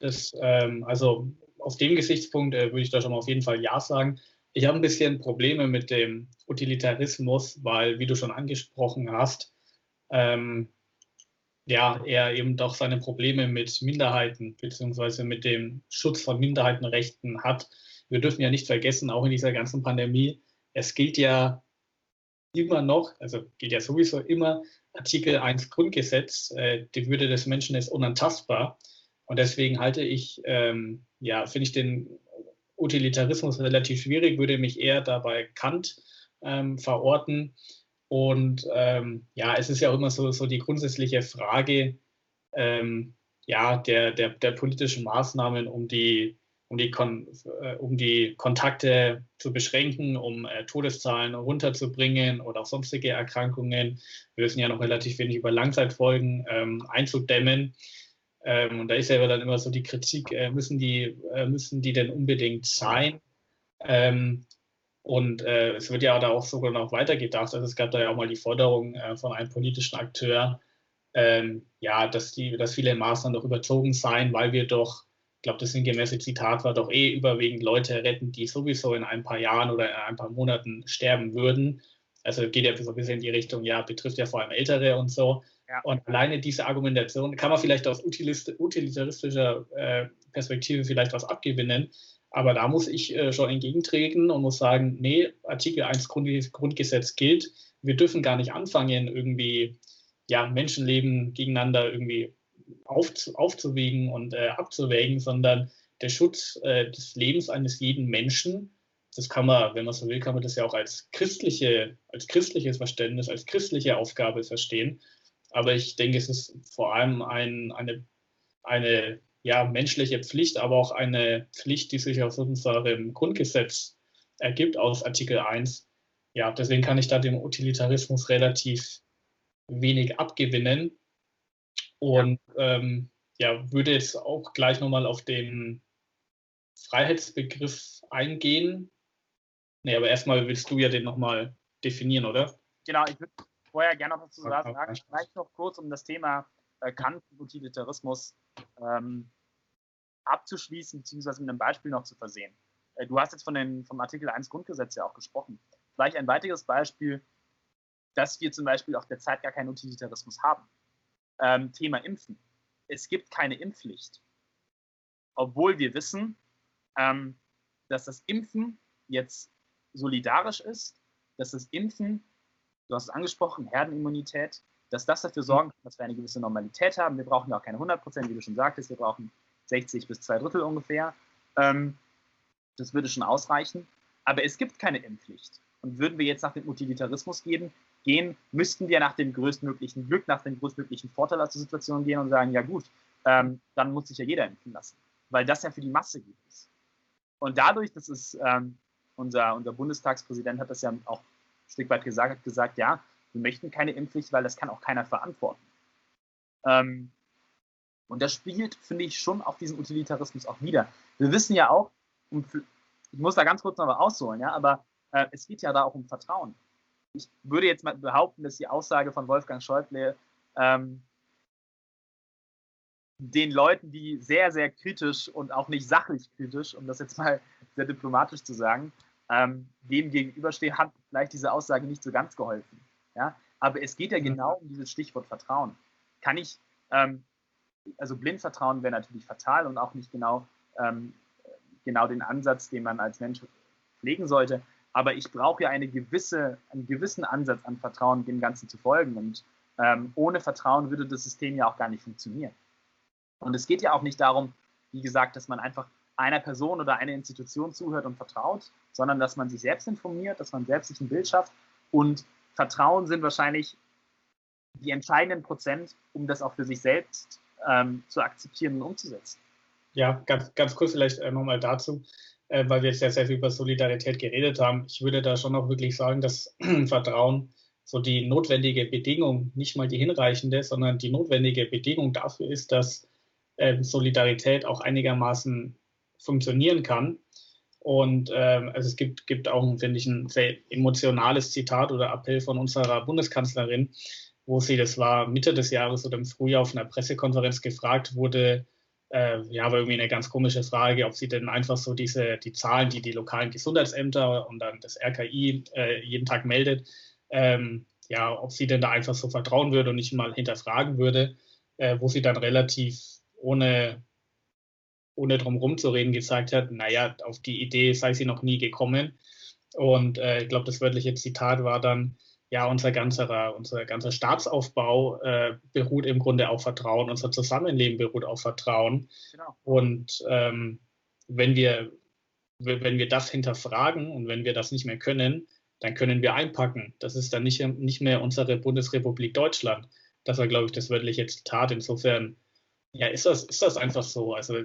das, ähm, also aus dem Gesichtspunkt äh, würde ich da schon mal auf jeden Fall Ja sagen. Ich habe ein bisschen Probleme mit dem Utilitarismus, weil, wie du schon angesprochen hast, ähm, ja, er eben doch seine Probleme mit Minderheiten beziehungsweise mit dem Schutz von Minderheitenrechten hat. Wir dürfen ja nicht vergessen, auch in dieser ganzen Pandemie, es gilt ja immer noch, also gilt ja sowieso immer Artikel 1 Grundgesetz, äh, die Würde des Menschen ist unantastbar. Und deswegen halte ich, ähm, ja, finde ich den Utilitarismus relativ schwierig, würde mich eher dabei Kant ähm, verorten. Und ähm, ja, es ist ja auch immer so, so die grundsätzliche Frage ähm, ja, der, der, der politischen Maßnahmen, um die, um, die Kon äh, um die Kontakte zu beschränken, um äh, Todeszahlen runterzubringen oder auch sonstige Erkrankungen. Wir wissen ja noch relativ wenig über Langzeitfolgen ähm, einzudämmen. Ähm, und da ist ja dann immer so die Kritik, äh, müssen, die, äh, müssen die denn unbedingt sein? Ähm, und äh, es wird ja da auch sogar noch weitergedacht. Also es gab da ja auch mal die Forderung äh, von einem politischen Akteur, ähm, ja, dass, die, dass viele Maßnahmen doch überzogen seien, weil wir doch, ich glaube, das sinngemäße Zitat war doch eh überwiegend Leute retten, die sowieso in ein paar Jahren oder in ein paar Monaten sterben würden. Also geht ja so ein bisschen in die Richtung, ja, betrifft ja vor allem Ältere und so. Ja. Und alleine diese Argumentation kann man vielleicht aus utilitaristischer äh, Perspektive vielleicht was abgewinnen. Aber da muss ich äh, schon entgegentreten und muss sagen, nee, Artikel 1 Grundgesetz gilt. Wir dürfen gar nicht anfangen, irgendwie ja, Menschenleben gegeneinander irgendwie auf, aufzuwägen und äh, abzuwägen, sondern der Schutz äh, des Lebens eines jeden Menschen, das kann man, wenn man so will, kann man das ja auch als christliche, als christliches Verständnis, als christliche Aufgabe verstehen. Aber ich denke, es ist vor allem ein, eine, eine ja, menschliche Pflicht, aber auch eine Pflicht, die sich aus unserem Grundgesetz ergibt, aus Artikel 1. Ja, deswegen kann ich da dem Utilitarismus relativ wenig abgewinnen. Und ja, ähm, ja würde jetzt auch gleich nochmal auf den Freiheitsbegriff eingehen. Nee, aber erstmal willst du ja den nochmal definieren, oder? Genau, ich würde vorher gerne noch dazu sagen, vielleicht noch kurz um das Thema äh, Kant und Utilitarismus ähm, abzuschließen, beziehungsweise mit einem Beispiel noch zu versehen. Äh, du hast jetzt von den, vom Artikel 1 Grundgesetz ja auch gesprochen. Vielleicht ein weiteres Beispiel, dass wir zum Beispiel auch derzeit gar keinen Utilitarismus haben. Ähm, Thema Impfen. Es gibt keine Impfpflicht. Obwohl wir wissen, ähm, dass das Impfen jetzt solidarisch ist, dass das Impfen, du hast es angesprochen, Herdenimmunität, dass das dafür sorgen kann, dass wir eine gewisse Normalität haben. Wir brauchen ja auch keine 100 Prozent, wie du schon sagtest. Wir brauchen 60 bis zwei Drittel ungefähr. Ähm, das würde schon ausreichen. Aber es gibt keine Impfpflicht. Und würden wir jetzt nach dem Utilitarismus gehen, gehen, müssten wir nach dem größtmöglichen Glück, nach dem größtmöglichen Vorteil aus der Situation gehen und sagen, ja gut, ähm, dann muss sich ja jeder impfen lassen. Weil das ja für die Masse gut ist. Und dadurch, dass es ähm, unser, unser Bundestagspräsident hat das ja auch ein Stück weit gesagt, hat gesagt, ja, wir möchten keine Impfpflicht, weil das kann auch keiner verantworten. Ähm, und das spiegelt, finde ich, schon auf diesen Utilitarismus auch wieder. Wir wissen ja auch, ich muss da ganz kurz noch mal ausholen, ja, aber äh, es geht ja da auch um Vertrauen. ich würde jetzt mal behaupten, dass die Aussage von Wolfgang Schäuble ähm, den Leuten, die sehr, sehr kritisch und auch nicht sachlich kritisch, um das jetzt mal sehr diplomatisch zu sagen, ähm, dem gegenüberstehen, hat vielleicht diese Aussage nicht so ganz geholfen. Ja? Aber es geht ja mhm. genau um dieses Stichwort Vertrauen. Kann ich, ähm, also blind vertrauen wäre natürlich fatal und auch nicht genau, ähm, genau den Ansatz, den man als Mensch pflegen sollte. Aber ich brauche ja eine gewisse, einen gewissen Ansatz an Vertrauen, dem Ganzen zu folgen. Und ähm, ohne Vertrauen würde das System ja auch gar nicht funktionieren. Und es geht ja auch nicht darum, wie gesagt, dass man einfach einer Person oder einer Institution zuhört und vertraut, sondern dass man sich selbst informiert, dass man selbst sich ein Bild schafft. Und Vertrauen sind wahrscheinlich die entscheidenden Prozent, um das auch für sich selbst ähm, zu akzeptieren und umzusetzen. Ja, ganz, ganz kurz vielleicht äh, nochmal dazu, äh, weil wir jetzt ja sehr viel über Solidarität geredet haben. Ich würde da schon auch wirklich sagen, dass Vertrauen so die notwendige Bedingung, nicht mal die hinreichende, sondern die notwendige Bedingung dafür ist, dass äh, Solidarität auch einigermaßen funktionieren kann. Und ähm, also es gibt, gibt auch, finde ich, ein sehr emotionales Zitat oder Appell von unserer Bundeskanzlerin, wo sie, das war Mitte des Jahres oder im Frühjahr auf einer Pressekonferenz gefragt wurde, äh, ja, war irgendwie eine ganz komische Frage, ob sie denn einfach so diese, die Zahlen, die die lokalen Gesundheitsämter und dann das RKI äh, jeden Tag meldet, ähm, ja, ob sie denn da einfach so vertrauen würde und nicht mal hinterfragen würde, äh, wo sie dann relativ ohne, ohne drum rumzureden gesagt hat, naja, auf die Idee sei sie noch nie gekommen. Und äh, ich glaube, das wörtliche Zitat war dann, ja, unser ganzer, unser ganzer Staatsaufbau äh, beruht im Grunde auf Vertrauen, unser Zusammenleben beruht auf Vertrauen. Genau. Und ähm, wenn, wir, wenn wir das hinterfragen und wenn wir das nicht mehr können, dann können wir einpacken. Das ist dann nicht, nicht mehr unsere Bundesrepublik Deutschland. Das war, glaube ich, das wörtliche Zitat. Insofern ja, ist das, ist das einfach so. Also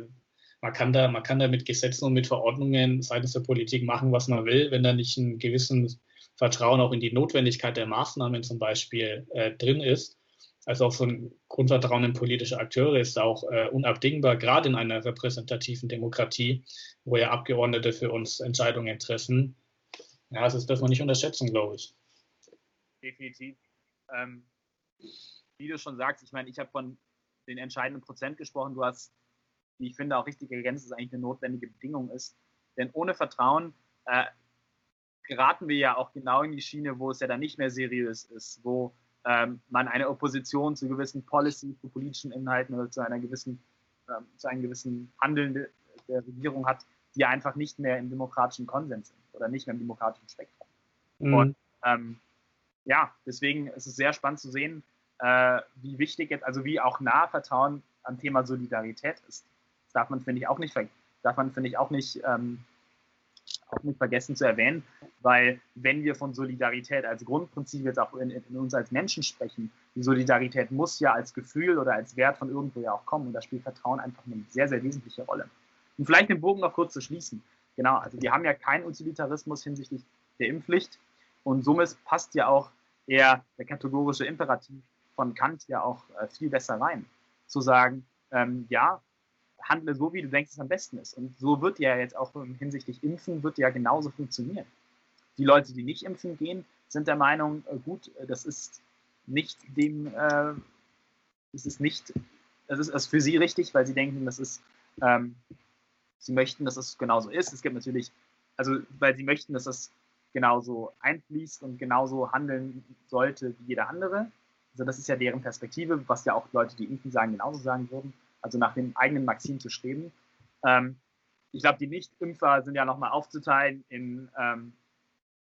man kann da, man kann da mit Gesetzen und mit Verordnungen seitens der Politik machen, was man will, wenn da nicht ein gewissen Vertrauen auch in die Notwendigkeit der Maßnahmen zum Beispiel äh, drin ist. Also auch so ein Grundvertrauen in politische Akteure ist auch äh, unabdingbar, gerade in einer repräsentativen Demokratie, wo ja Abgeordnete für uns Entscheidungen treffen. Ja, das darf man nicht unterschätzen, glaube ich. Definitiv. Ähm, wie du schon sagst, ich meine, ich habe von den entscheidenden Prozent gesprochen. Du hast, wie ich finde, auch richtig ergänzt, dass eigentlich eine notwendige Bedingung ist. Denn ohne Vertrauen äh, geraten wir ja auch genau in die Schiene, wo es ja dann nicht mehr seriös ist, wo ähm, man eine Opposition zu gewissen Policy, zu politischen Inhalten oder zu einer gewissen, ähm, zu einem gewissen Handeln de, der Regierung hat, die einfach nicht mehr im demokratischen Konsens sind oder nicht mehr im demokratischen Spektrum. Mhm. Und ähm, ja, deswegen ist es sehr spannend zu sehen, äh, wie wichtig jetzt, also wie auch nah Vertrauen am Thema Solidarität ist. Darf man, finde ich, auch nicht, darf man, finde ich, auch nicht, ähm, auch nicht vergessen zu erwähnen, weil wenn wir von Solidarität als Grundprinzip jetzt auch in, in, uns als Menschen sprechen, die Solidarität muss ja als Gefühl oder als Wert von irgendwo ja auch kommen und da spielt Vertrauen einfach eine sehr, sehr wesentliche Rolle. Und vielleicht den Bogen noch kurz zu schließen. Genau, also wir haben ja keinen Utilitarismus hinsichtlich der Impfpflicht und somit passt ja auch eher der kategorische Imperativ von Kant ja auch äh, viel besser rein. Zu sagen, ähm, ja, handle so, wie du denkst, es am besten ist. Und so wird ja jetzt auch hinsichtlich Impfen, wird ja genauso funktionieren. Die Leute, die nicht impfen gehen, sind der Meinung, äh, gut, das ist nicht dem, äh, das ist nicht, das ist, das ist für sie richtig, weil sie denken, das ist, ähm, sie möchten, dass es genauso ist. Es gibt natürlich, also weil sie möchten, dass es genauso einfließt und genauso handeln sollte wie jeder andere. Also das ist ja deren Perspektive, was ja auch Leute, die impfen sagen, genauso sagen würden. Also nach dem eigenen Maxim zu streben. Ähm, ich glaube, die Nicht-Impfer sind ja nochmal aufzuteilen in, ähm,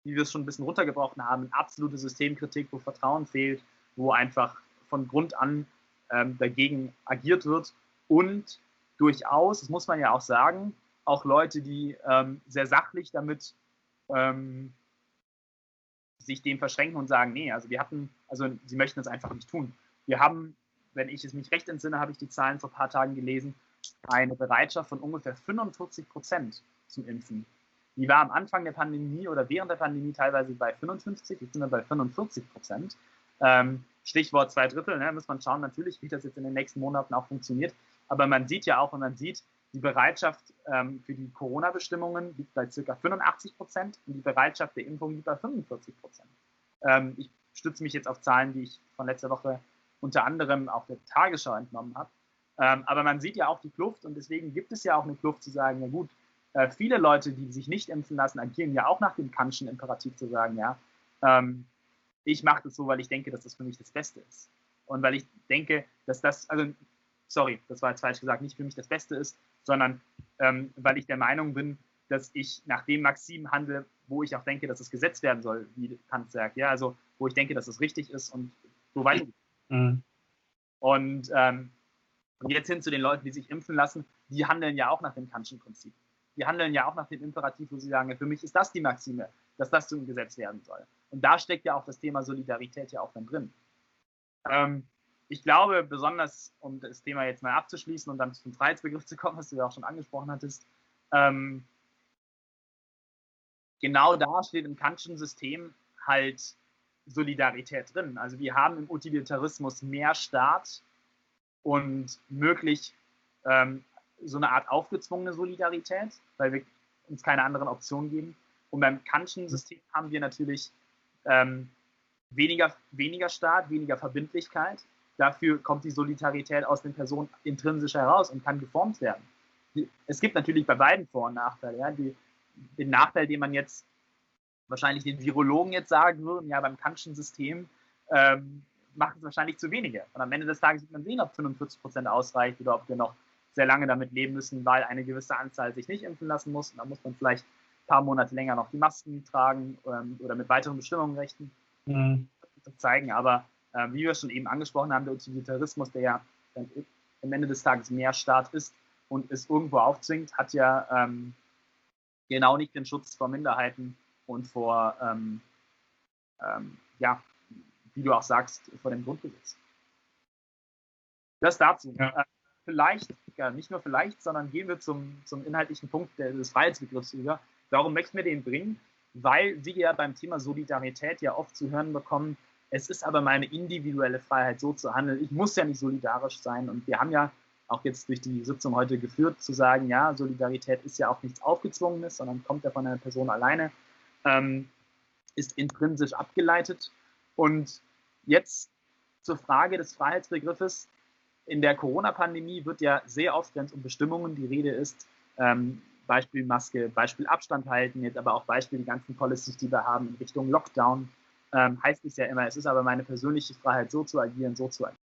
wie wir es schon ein bisschen runtergebrochen haben, in absolute Systemkritik, wo Vertrauen fehlt, wo einfach von Grund an ähm, dagegen agiert wird und durchaus, das muss man ja auch sagen, auch Leute, die ähm, sehr sachlich damit ähm, sich dem verschränken und sagen, nee, also wir hatten, also sie möchten es einfach nicht tun. Wir haben, wenn ich es mich recht entsinne, habe ich die Zahlen vor ein paar Tagen gelesen, eine Bereitschaft von ungefähr 45 Prozent zum Impfen. Die war am Anfang der Pandemie oder während der Pandemie teilweise bei 55, jetzt sind wir bei 45 Prozent. Ähm, Stichwort zwei Drittel, ne, muss man schauen natürlich, wie das jetzt in den nächsten Monaten auch funktioniert. Aber man sieht ja auch, wenn man sieht, die Bereitschaft ähm, für die Corona-Bestimmungen liegt bei ca. 85 Prozent und die Bereitschaft der Impfung liegt bei 45 Prozent. Ähm, ich stütze mich jetzt auf Zahlen, die ich von letzter Woche unter anderem auf der Tagesschau entnommen habe. Ähm, aber man sieht ja auch die Kluft und deswegen gibt es ja auch eine Kluft zu sagen, ja gut, äh, viele Leute, die sich nicht impfen lassen, agieren ja auch nach dem Kantschen Imperativ zu sagen, ja, ähm, ich mache das so, weil ich denke, dass das für mich das Beste ist. Und weil ich denke, dass das, also, sorry, das war jetzt falsch gesagt, nicht für mich das Beste ist, sondern ähm, weil ich der Meinung bin, dass ich nach dem Maxim handle, wo ich auch denke, dass es gesetzt werden soll, wie Kant sagt. Ja, also wo ich denke, dass es richtig ist und so weiter. Mhm. Und, ähm, jetzt hin zu den Leuten, die sich impfen lassen, die handeln ja auch nach dem Kantschen Prinzip. Die handeln ja auch nach dem Imperativ, wo sie sagen, für mich ist das die Maxime, dass das zum Gesetz werden soll. Und da steckt ja auch das Thema Solidarität ja auch dann drin. Ähm, ich glaube, besonders, um das Thema jetzt mal abzuschließen und dann zum Freiheitsbegriff zu kommen, was du ja auch schon angesprochen hattest, ähm, genau da steht im Kantschen System halt Solidarität drin. Also wir haben im Utilitarismus mehr Staat und möglich ähm, so eine Art aufgezwungene Solidarität, weil wir uns keine anderen Optionen geben. Und beim Kantschen System haben wir natürlich ähm, weniger, weniger Staat, weniger Verbindlichkeit. Dafür kommt die Solidarität aus den Personen intrinsisch heraus und kann geformt werden. Es gibt natürlich bei beiden Vor- und Nachteile. Ja? Die, den Nachteil, den man jetzt wahrscheinlich den Virologen jetzt sagen würden, ja, beim Kantschen System ähm, macht es wahrscheinlich zu wenige. Und am Ende des Tages wird man sehen, ob 45 Prozent ausreicht oder ob wir noch sehr lange damit leben müssen, weil eine gewisse Anzahl sich nicht impfen lassen muss. Und dann muss man vielleicht ein paar Monate länger noch die Masken tragen ähm, oder mit weiteren Bestimmungen rechten. Mhm. Das zeigen. Aber äh, wie wir schon eben angesprochen haben, der Utilitarismus, der ja dann am Ende des Tages mehr Staat ist und es irgendwo aufzwingt, hat ja ähm, genau nicht den Schutz vor Minderheiten und vor, ähm, ähm, ja, wie du auch sagst, vor dem Grundgesetz. Das dazu. Ja. Äh, vielleicht, ja, nicht nur vielleicht, sondern gehen wir zum, zum inhaltlichen Punkt des Freiheitsbegriffs über. Warum möchten wir den bringen? Weil wir ja beim Thema Solidarität ja oft zu hören bekommen, es ist aber meine individuelle Freiheit, so zu handeln. Ich muss ja nicht solidarisch sein. Und wir haben ja auch jetzt durch die Sitzung heute geführt, zu sagen, ja, Solidarität ist ja auch nichts Aufgezwungenes, sondern kommt ja von einer Person alleine, ähm, ist intrinsisch abgeleitet. Und jetzt zur Frage des Freiheitsbegriffes. In der Corona-Pandemie wird ja sehr oft, wenn es um Bestimmungen die Rede ist, ähm, Beispiel Maske, Beispiel Abstand halten, jetzt aber auch Beispiel die ganzen Policies, die wir haben in Richtung Lockdown, ähm, heißt es ja immer, es ist aber meine persönliche Freiheit, so zu agieren, so zu agieren.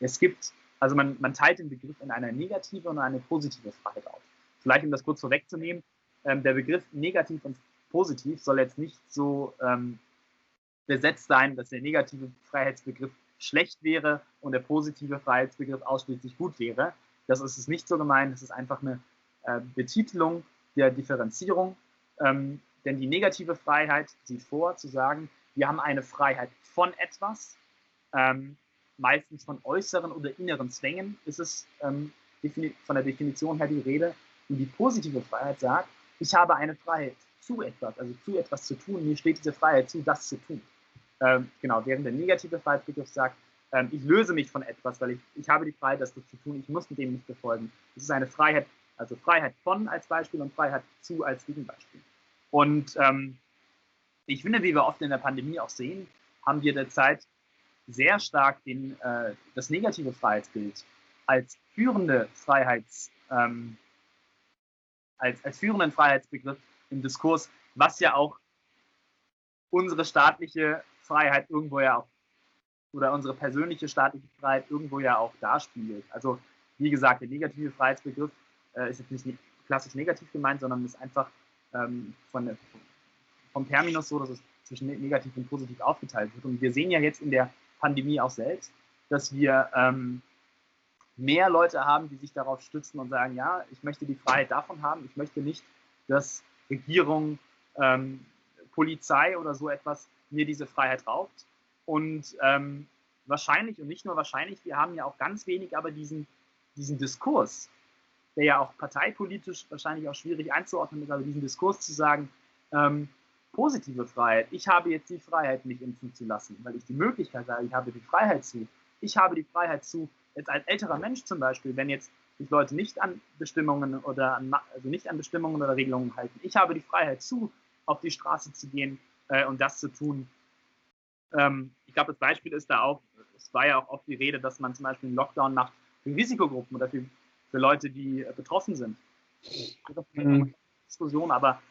Es gibt, also man, man teilt den Begriff in eine negative und eine positive Freiheit auf. Vielleicht, um das kurz vorwegzunehmen, ähm, der Begriff negativ und positiv soll jetzt nicht so ähm, besetzt sein, dass der negative Freiheitsbegriff schlecht wäre und der positive Freiheitsbegriff ausschließlich gut wäre. Das ist es nicht so gemeint, das ist einfach eine äh, Betitelung der Differenzierung. Ähm, denn die negative Freiheit sieht vor, zu sagen, wir haben eine Freiheit von etwas, ähm, meistens von äußeren oder inneren Zwängen ist es ähm, von der Definition her die Rede. Und die positive Freiheit sagt, ich habe eine Freiheit zu etwas, also zu etwas zu tun. Mir steht diese Freiheit zu, das zu tun. Ähm, genau, während der negative Freiheitsbegriff sagt, ähm, ich löse mich von etwas, weil ich, ich habe die Freiheit, das zu tun, ich muss dem nicht befolgen. Es ist eine Freiheit, also Freiheit von als Beispiel und Freiheit zu als Gegenbeispiel. Und ähm, ich finde, wie wir oft in der Pandemie auch sehen, haben wir derzeit sehr stark den, äh, das negative Freiheitsbild als führende Freiheits, ähm, als, als führenden Freiheitsbegriff im Diskurs, was ja auch unsere staatliche Freiheit irgendwo ja auch oder unsere persönliche staatliche Freiheit irgendwo ja auch darspiegelt. Also wie gesagt, der negative Freiheitsbegriff äh, ist jetzt nicht klassisch negativ gemeint, sondern ist einfach ähm, von, vom Terminus so, dass es zwischen negativ und positiv aufgeteilt wird. Und wir sehen ja jetzt in der Pandemie auch selbst, dass wir ähm, mehr Leute haben, die sich darauf stützen und sagen, ja, ich möchte die Freiheit davon haben, ich möchte nicht, dass Regierung, ähm, Polizei oder so etwas mir diese Freiheit raubt. Und ähm, wahrscheinlich, und nicht nur wahrscheinlich, wir haben ja auch ganz wenig aber diesen, diesen Diskurs, der ja auch parteipolitisch wahrscheinlich auch schwierig einzuordnen ist, aber diesen Diskurs zu sagen, ähm, positive Freiheit. Ich habe jetzt die Freiheit, mich impfen zu lassen, weil ich die Möglichkeit habe, ich habe die Freiheit zu. ich habe die Freiheit zu, jetzt als älterer Mensch zum Beispiel, wenn jetzt sich Leute nicht an Bestimmungen oder an, also nicht an Bestimmungen oder Regelungen halten, ich habe die Freiheit zu, auf die Straße zu gehen äh, und das zu tun. Ähm, ich glaube, das Beispiel ist da auch, es war ja auch oft die Rede, dass man zum Beispiel einen Lockdown macht für Risikogruppen oder für, für Leute, die äh, betroffen sind. Mhm. Diskussion, aber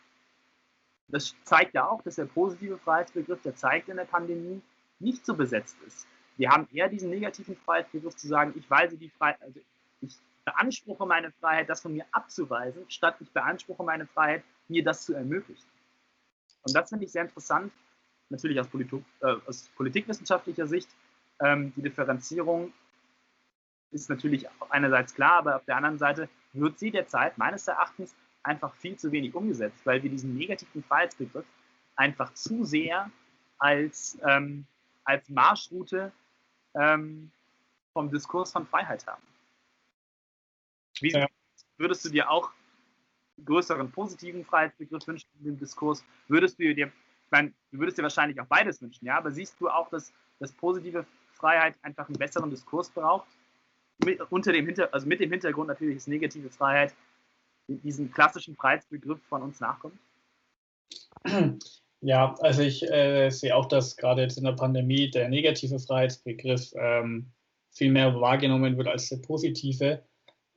das zeigt ja auch, dass der positive Freiheitsbegriff, der zeigt in der Pandemie, nicht so besetzt ist. Wir haben eher diesen negativen Freiheitsbegriff zu sagen, ich weise die Freiheit, also ich beanspruche meine Freiheit, das von mir abzuweisen, statt ich beanspruche meine Freiheit, mir das zu ermöglichen. Und das finde ich sehr interessant, natürlich aus, Politik, äh, aus politikwissenschaftlicher Sicht. Ähm, die Differenzierung ist natürlich einerseits klar, aber auf der anderen Seite wird sie derzeit meines Erachtens einfach viel zu wenig umgesetzt, weil wir diesen negativen Freiheitsbegriff einfach zu sehr als, ähm, als Marschroute ähm, vom Diskurs von Freiheit haben. Wie ja. würdest du dir auch größeren positiven Freiheitsbegriff wünschen in dem Diskurs? Würdest du dir, ich meine, du würdest dir wahrscheinlich auch beides wünschen, ja, aber siehst du auch, dass, dass positive Freiheit einfach einen besseren Diskurs braucht? Mit, unter dem Hinter, also mit dem Hintergrund natürlich, dass negative Freiheit diesen klassischen Freiheitsbegriff von uns nachkommt? Ja, also ich äh, sehe auch, dass gerade jetzt in der Pandemie der negative Freiheitsbegriff ähm, viel mehr wahrgenommen wird als der positive.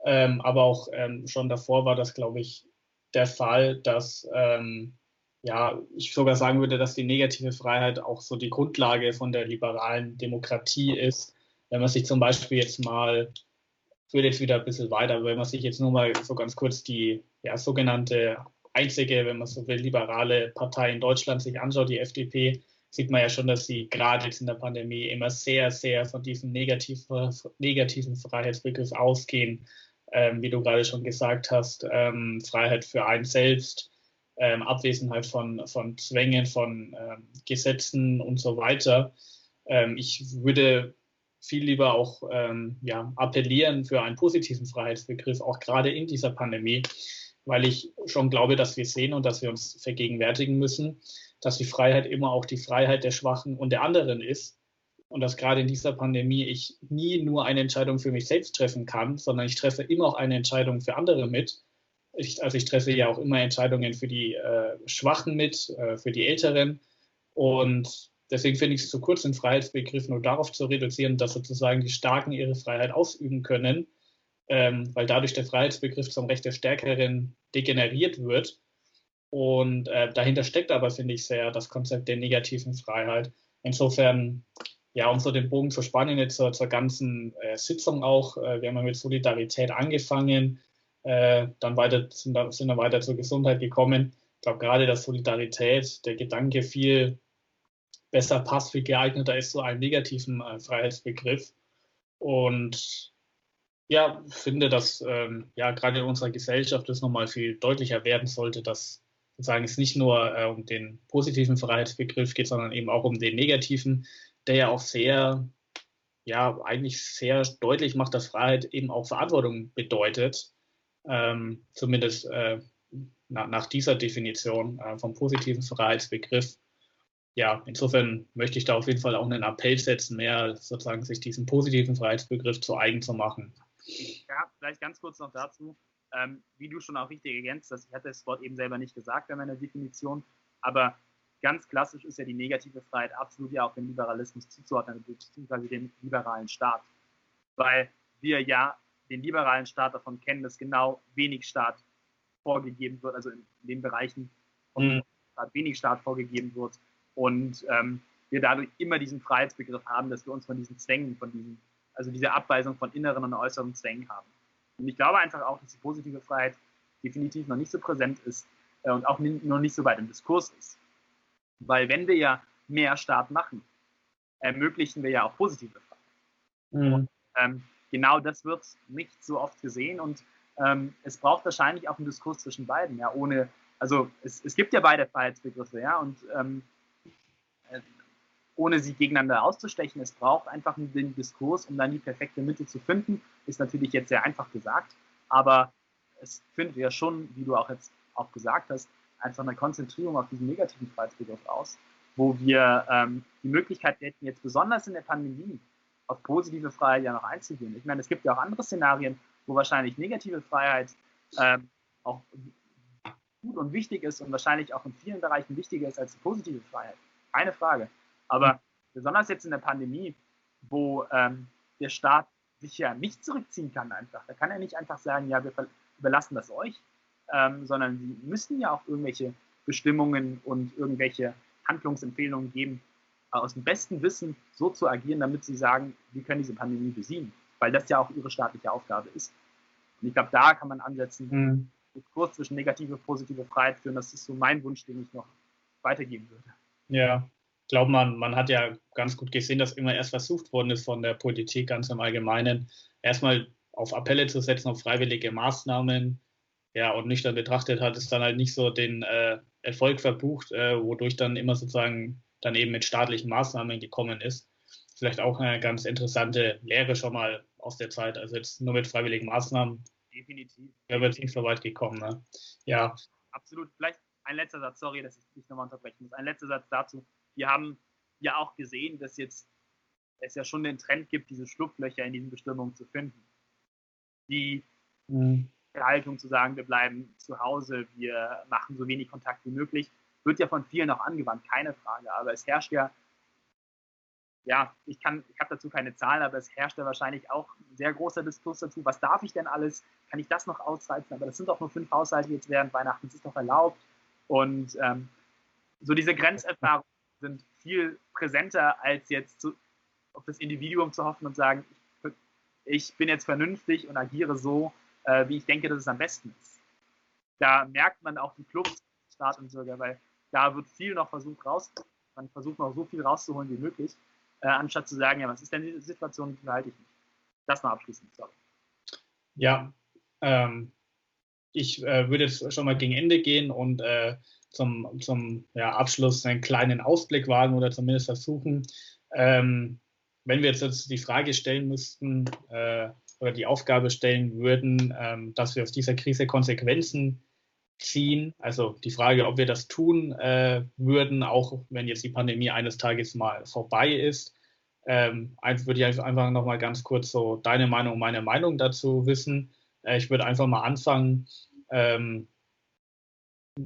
Ähm, aber auch ähm, schon davor war das, glaube ich, der Fall, dass ähm, ja, ich sogar sagen würde, dass die negative Freiheit auch so die Grundlage von der liberalen Demokratie ist. Wenn man sich zum Beispiel jetzt mal führt jetzt wieder ein bisschen weiter, wenn man sich jetzt nur mal so ganz kurz die ja, sogenannte einzige, wenn man so will, liberale Partei in Deutschland sich anschaut, die FDP, sieht man ja schon, dass sie gerade jetzt in der Pandemie immer sehr, sehr von diesem negativen, negativen Freiheitsbegriff ausgehen. Ähm, wie du gerade schon gesagt hast, ähm, Freiheit für einen selbst, ähm, Abwesenheit von, von Zwängen, von ähm, Gesetzen und so weiter. Ähm, ich würde viel lieber auch ähm, ja, appellieren für einen positiven Freiheitsbegriff, auch gerade in dieser Pandemie, weil ich schon glaube, dass wir sehen und dass wir uns vergegenwärtigen müssen, dass die Freiheit immer auch die Freiheit der Schwachen und der anderen ist. Und dass gerade in dieser Pandemie ich nie nur eine Entscheidung für mich selbst treffen kann, sondern ich treffe immer auch eine Entscheidung für andere mit. Ich, also ich treffe ja auch immer Entscheidungen für die äh, Schwachen mit, äh, für die Älteren. Und Deswegen finde ich es zu kurz, den Freiheitsbegriff nur darauf zu reduzieren, dass sozusagen die Starken ihre Freiheit ausüben können, ähm, weil dadurch der Freiheitsbegriff zum Recht der Stärkeren degeneriert wird. Und äh, dahinter steckt aber, finde ich, sehr das Konzept der negativen Freiheit. Insofern, ja, um so den Bogen zu spannen jetzt zur, zur ganzen äh, Sitzung auch, äh, wir haben ja mit Solidarität angefangen, äh, dann weiter, sind, sind dann weiter zur Gesundheit gekommen. Ich glaube gerade, dass Solidarität, der Gedanke viel besser passt, viel geeigneter ist zu einem negativen äh, Freiheitsbegriff. Und ja, finde, dass ähm, ja gerade in unserer Gesellschaft das nochmal viel deutlicher werden sollte, dass sozusagen es nicht nur äh, um den positiven Freiheitsbegriff geht, sondern eben auch um den negativen, der ja auch sehr, ja, eigentlich sehr deutlich macht, dass Freiheit eben auch Verantwortung bedeutet. Ähm, zumindest äh, nach, nach, dieser Definition äh, vom positiven Freiheitsbegriff ja, insofern möchte ich da auf jeden Fall auch einen Appell setzen, mehr sozusagen sich diesen positiven Freiheitsbegriff zu eigen zu machen. Ja, vielleicht ganz kurz noch dazu. Ähm, wie du schon auch richtig ergänzt hast, ich hatte das Wort eben selber nicht gesagt bei meiner Definition, aber ganz klassisch ist ja die negative Freiheit absolut ja auch dem Liberalismus zuzuordnen, beziehungsweise dem liberalen Staat. Weil wir ja den liberalen Staat davon kennen, dass genau wenig Staat vorgegeben wird, also in den Bereichen von mhm. Wenig Staat vorgegeben wird und ähm, wir dadurch immer diesen Freiheitsbegriff haben, dass wir uns von diesen Zwängen, von diesen, also diese Abweisung von inneren und äußeren Zwängen haben. Und ich glaube einfach auch, dass die positive Freiheit definitiv noch nicht so präsent ist äh, und auch noch nicht so weit im Diskurs ist. Weil wenn wir ja mehr Staat machen, ermöglichen wir ja auch positive Freiheit. Mhm. Und, ähm, genau das wird nicht so oft gesehen und ähm, es braucht wahrscheinlich auch einen Diskurs zwischen beiden, ja, ohne, also es, es gibt ja beide Freiheitsbegriffe, ja, und ähm, äh, ohne sie gegeneinander auszustechen. Es braucht einfach den Diskurs, um dann die perfekte Mitte zu finden. Ist natürlich jetzt sehr einfach gesagt, aber es findet ja schon, wie du auch jetzt auch gesagt hast, einfach eine Konzentrierung auf diesen negativen Freiheitsbegriff aus, wo wir ähm, die Möglichkeit hätten, jetzt besonders in der Pandemie auf positive Freiheit ja noch einzugehen. Ich meine, es gibt ja auch andere Szenarien, wo wahrscheinlich negative Freiheit ähm, auch gut und wichtig ist und wahrscheinlich auch in vielen Bereichen wichtiger ist als die positive Freiheit. Keine Frage. Aber besonders jetzt in der Pandemie, wo ähm, der Staat sich ja nicht zurückziehen kann einfach. Da kann er nicht einfach sagen, ja, wir überlassen das euch, ähm, sondern sie müssen ja auch irgendwelche Bestimmungen und irgendwelche Handlungsempfehlungen geben, aus dem besten Wissen so zu agieren, damit sie sagen, wir können diese Pandemie besiegen, weil das ja auch ihre staatliche Aufgabe ist. Und ich glaube, da kann man ansetzen, mhm. Kurs zwischen negative und positive Freiheit führen. Das ist so mein Wunsch, den ich noch weitergeben würde. Ja, ich glaube, man, man hat ja ganz gut gesehen, dass immer erst versucht worden ist von der Politik ganz im Allgemeinen, erstmal auf Appelle zu setzen, auf freiwillige Maßnahmen. Ja, und nüchtern betrachtet hat es dann halt nicht so den äh, Erfolg verbucht, äh, wodurch dann immer sozusagen dann eben mit staatlichen Maßnahmen gekommen ist. Vielleicht auch eine ganz interessante Lehre schon mal aus der Zeit. Also jetzt nur mit freiwilligen Maßnahmen. Definitiv. Wäre jetzt nicht so weit gekommen. Ne? Ja. Absolut. Vielleicht ein letzter Satz, sorry, dass ich dich nochmal unterbrechen muss. Ein letzter Satz dazu. Wir haben ja auch gesehen, dass jetzt es ja schon den Trend gibt, diese Schlupflöcher in diesen Bestimmungen zu finden. Die mhm. Haltung zu sagen, wir bleiben zu Hause, wir machen so wenig Kontakt wie möglich, wird ja von vielen auch angewandt, keine Frage. Aber es herrscht ja, ja, ich kann, ich habe dazu keine Zahlen, aber es herrscht ja wahrscheinlich auch ein sehr großer Diskurs dazu. Was darf ich denn alles? Kann ich das noch ausreizen? Aber das sind doch nur fünf Haushalte jetzt während Weihnachten, das ist doch erlaubt. Und ähm, so diese Grenzerfahrungen sind viel präsenter, als jetzt zu, auf das Individuum zu hoffen und sagen, ich, bin jetzt vernünftig und agiere so, äh, wie ich denke, dass es am besten ist. Da merkt man auch die Kluft Staat und Bürger, weil da wird viel noch versucht raus, man versucht noch so viel rauszuholen wie möglich, äh, anstatt zu sagen, ja, was ist denn die Situation, die halte ich nicht. Das noch abschließend, sorry. Ja, ähm, ich äh, würde jetzt schon mal gegen Ende gehen und äh, zum, zum ja, Abschluss einen kleinen Ausblick wagen oder zumindest versuchen. Ähm, wenn wir jetzt, die Frage stellen müssten äh, oder die Aufgabe stellen würden, ähm, dass wir aus dieser Krise Konsequenzen ziehen. Also die Frage, ob wir das tun äh, würden, auch wenn jetzt die Pandemie eines Tages mal vorbei ist. Ähm, würde ich einfach noch mal ganz kurz so deine Meinung meine Meinung dazu wissen. Äh, ich würde einfach mal anfangen. Ähm,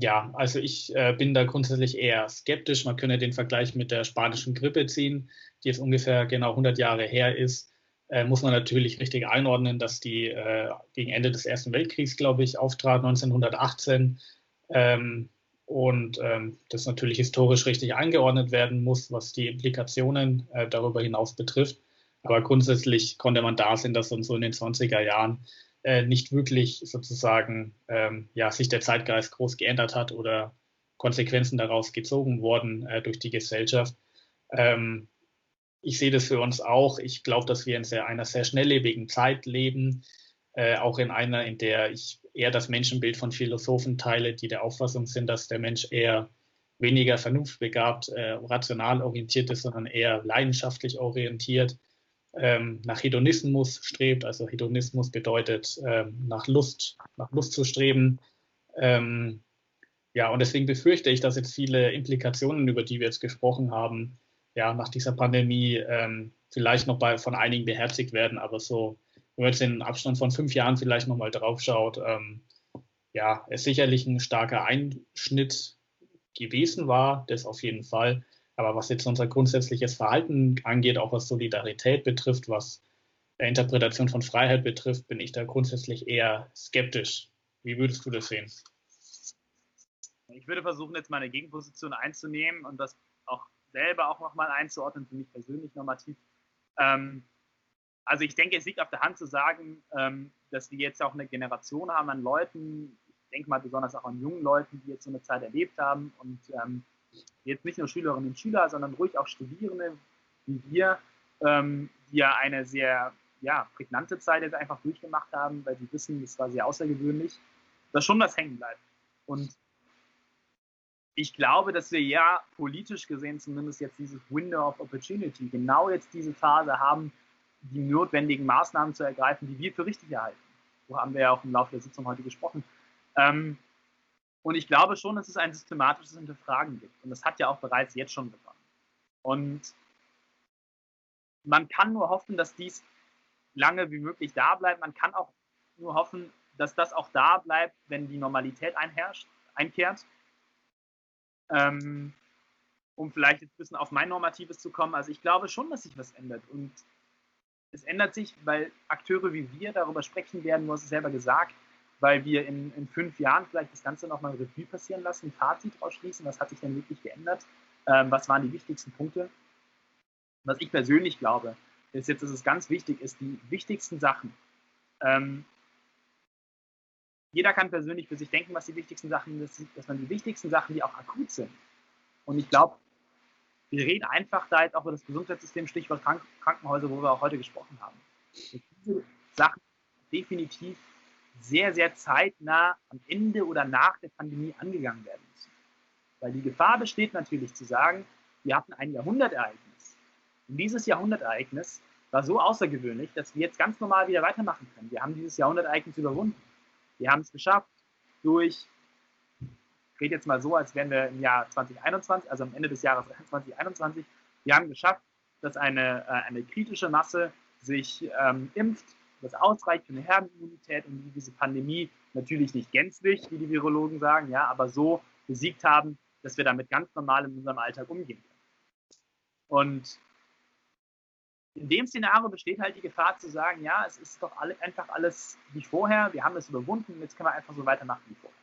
ja, also ich äh, bin da grundsätzlich eher skeptisch. Man könne den Vergleich mit der spanischen Grippe ziehen, die jetzt ungefähr genau 100 Jahre her ist äh, muss man natürlich richtig einordnen, dass die äh, gegen Ende des Ersten Weltkriegs, glaube ich, auftrat, 1918. Ähm, und ähm, das natürlich historisch richtig eingeordnet werden muss, was die Implikationen äh, darüber hinaus betrifft. Aber grundsätzlich konnte man da sehen, dass dann so in den 20er Jahren äh, nicht wirklich sozusagen ähm, ja, sich der Zeitgeist groß geändert hat oder Konsequenzen daraus gezogen wurden äh, durch die Gesellschaft. Ähm, ich sehe das für uns auch. Ich glaube, dass wir in sehr, einer sehr schnelllebigen Zeit leben, äh, auch in einer, in der ich eher das Menschenbild von Philosophen teile, die der Auffassung sind, dass der Mensch eher weniger vernunftbegabt, äh, rational orientiert ist, sondern eher leidenschaftlich orientiert, ähm, nach Hedonismus strebt. Also Hedonismus bedeutet, ähm, nach Lust, nach Lust zu streben. Ähm, ja, und deswegen befürchte ich, dass jetzt viele Implikationen, über die wir jetzt gesprochen haben, ja, nach dieser Pandemie ähm, vielleicht noch bei, von einigen beherzigt werden, aber so, wenn man jetzt in Abstand von fünf Jahren vielleicht nochmal drauf schaut, ähm, ja, es sicherlich ein starker Einschnitt gewesen war, das auf jeden Fall. Aber was jetzt unser grundsätzliches Verhalten angeht, auch was Solidarität betrifft, was Interpretation von Freiheit betrifft, bin ich da grundsätzlich eher skeptisch. Wie würdest du das sehen? Ich würde versuchen, jetzt meine Gegenposition einzunehmen und das auch selber auch nochmal einzuordnen, für mich persönlich normativ. Ähm, also ich denke, es liegt auf der Hand zu sagen, ähm, dass wir jetzt auch eine Generation haben an Leuten, ich denke mal besonders auch an jungen Leuten, die jetzt so eine Zeit erlebt haben und ähm, jetzt nicht nur Schülerinnen und Schüler, sondern ruhig auch Studierende wie wir, ähm, die ja eine sehr ja, prägnante Zeit jetzt einfach durchgemacht haben, weil sie wissen, es war sehr außergewöhnlich, dass schon was hängen bleibt. Und ich glaube, dass wir ja politisch gesehen zumindest jetzt dieses Window of Opportunity, genau jetzt diese Phase haben, die notwendigen Maßnahmen zu ergreifen, die wir für richtig erhalten. So haben wir ja auch im Laufe der Sitzung heute gesprochen. Ähm, und ich glaube schon, dass es ein systematisches Hinterfragen gibt. Und das hat ja auch bereits jetzt schon begonnen. Und man kann nur hoffen, dass dies lange wie möglich da bleibt. Man kann auch nur hoffen, dass das auch da bleibt, wenn die Normalität einherrscht, einkehrt. Ähm, um vielleicht jetzt ein bisschen auf mein Normatives zu kommen. Also ich glaube schon, dass sich was ändert. Und es ändert sich, weil Akteure wie wir darüber sprechen werden, du hast es selber gesagt, weil wir in, in fünf Jahren vielleicht das Ganze nochmal Revue passieren lassen, ein Fazit ausschließen, was hat sich denn wirklich geändert, ähm, was waren die wichtigsten Punkte. Was ich persönlich glaube, ist jetzt, dass es ganz wichtig ist, die wichtigsten Sachen. Ähm, jeder kann persönlich für sich denken, was die wichtigsten Sachen sind, dass man die wichtigsten Sachen, die auch akut sind. Und ich glaube, wir reden einfach da jetzt auch über das Gesundheitssystem, Stichwort Krank Krankenhäuser, wo wir auch heute gesprochen haben. Diese Sachen definitiv sehr, sehr zeitnah am Ende oder nach der Pandemie angegangen werden müssen. Weil die Gefahr besteht natürlich zu sagen, wir hatten ein Jahrhundertereignis. Und dieses Jahrhundertereignis war so außergewöhnlich, dass wir jetzt ganz normal wieder weitermachen können. Wir haben dieses Jahrhundertereignis überwunden. Wir haben es geschafft durch rede jetzt mal so, als wären wir im Jahr 2021, also am Ende des Jahres 2021. Wir haben geschafft, dass eine, äh, eine kritische Masse sich ähm, impft, das ausreicht für eine Herdenimmunität und diese Pandemie natürlich nicht gänzlich, wie die Virologen sagen, ja, aber so besiegt haben, dass wir damit ganz normal in unserem Alltag umgehen können. Und in dem Szenario besteht halt die Gefahr zu sagen, ja, es ist doch alle, einfach alles wie vorher, wir haben es überwunden, jetzt können wir einfach so weitermachen wie vorher.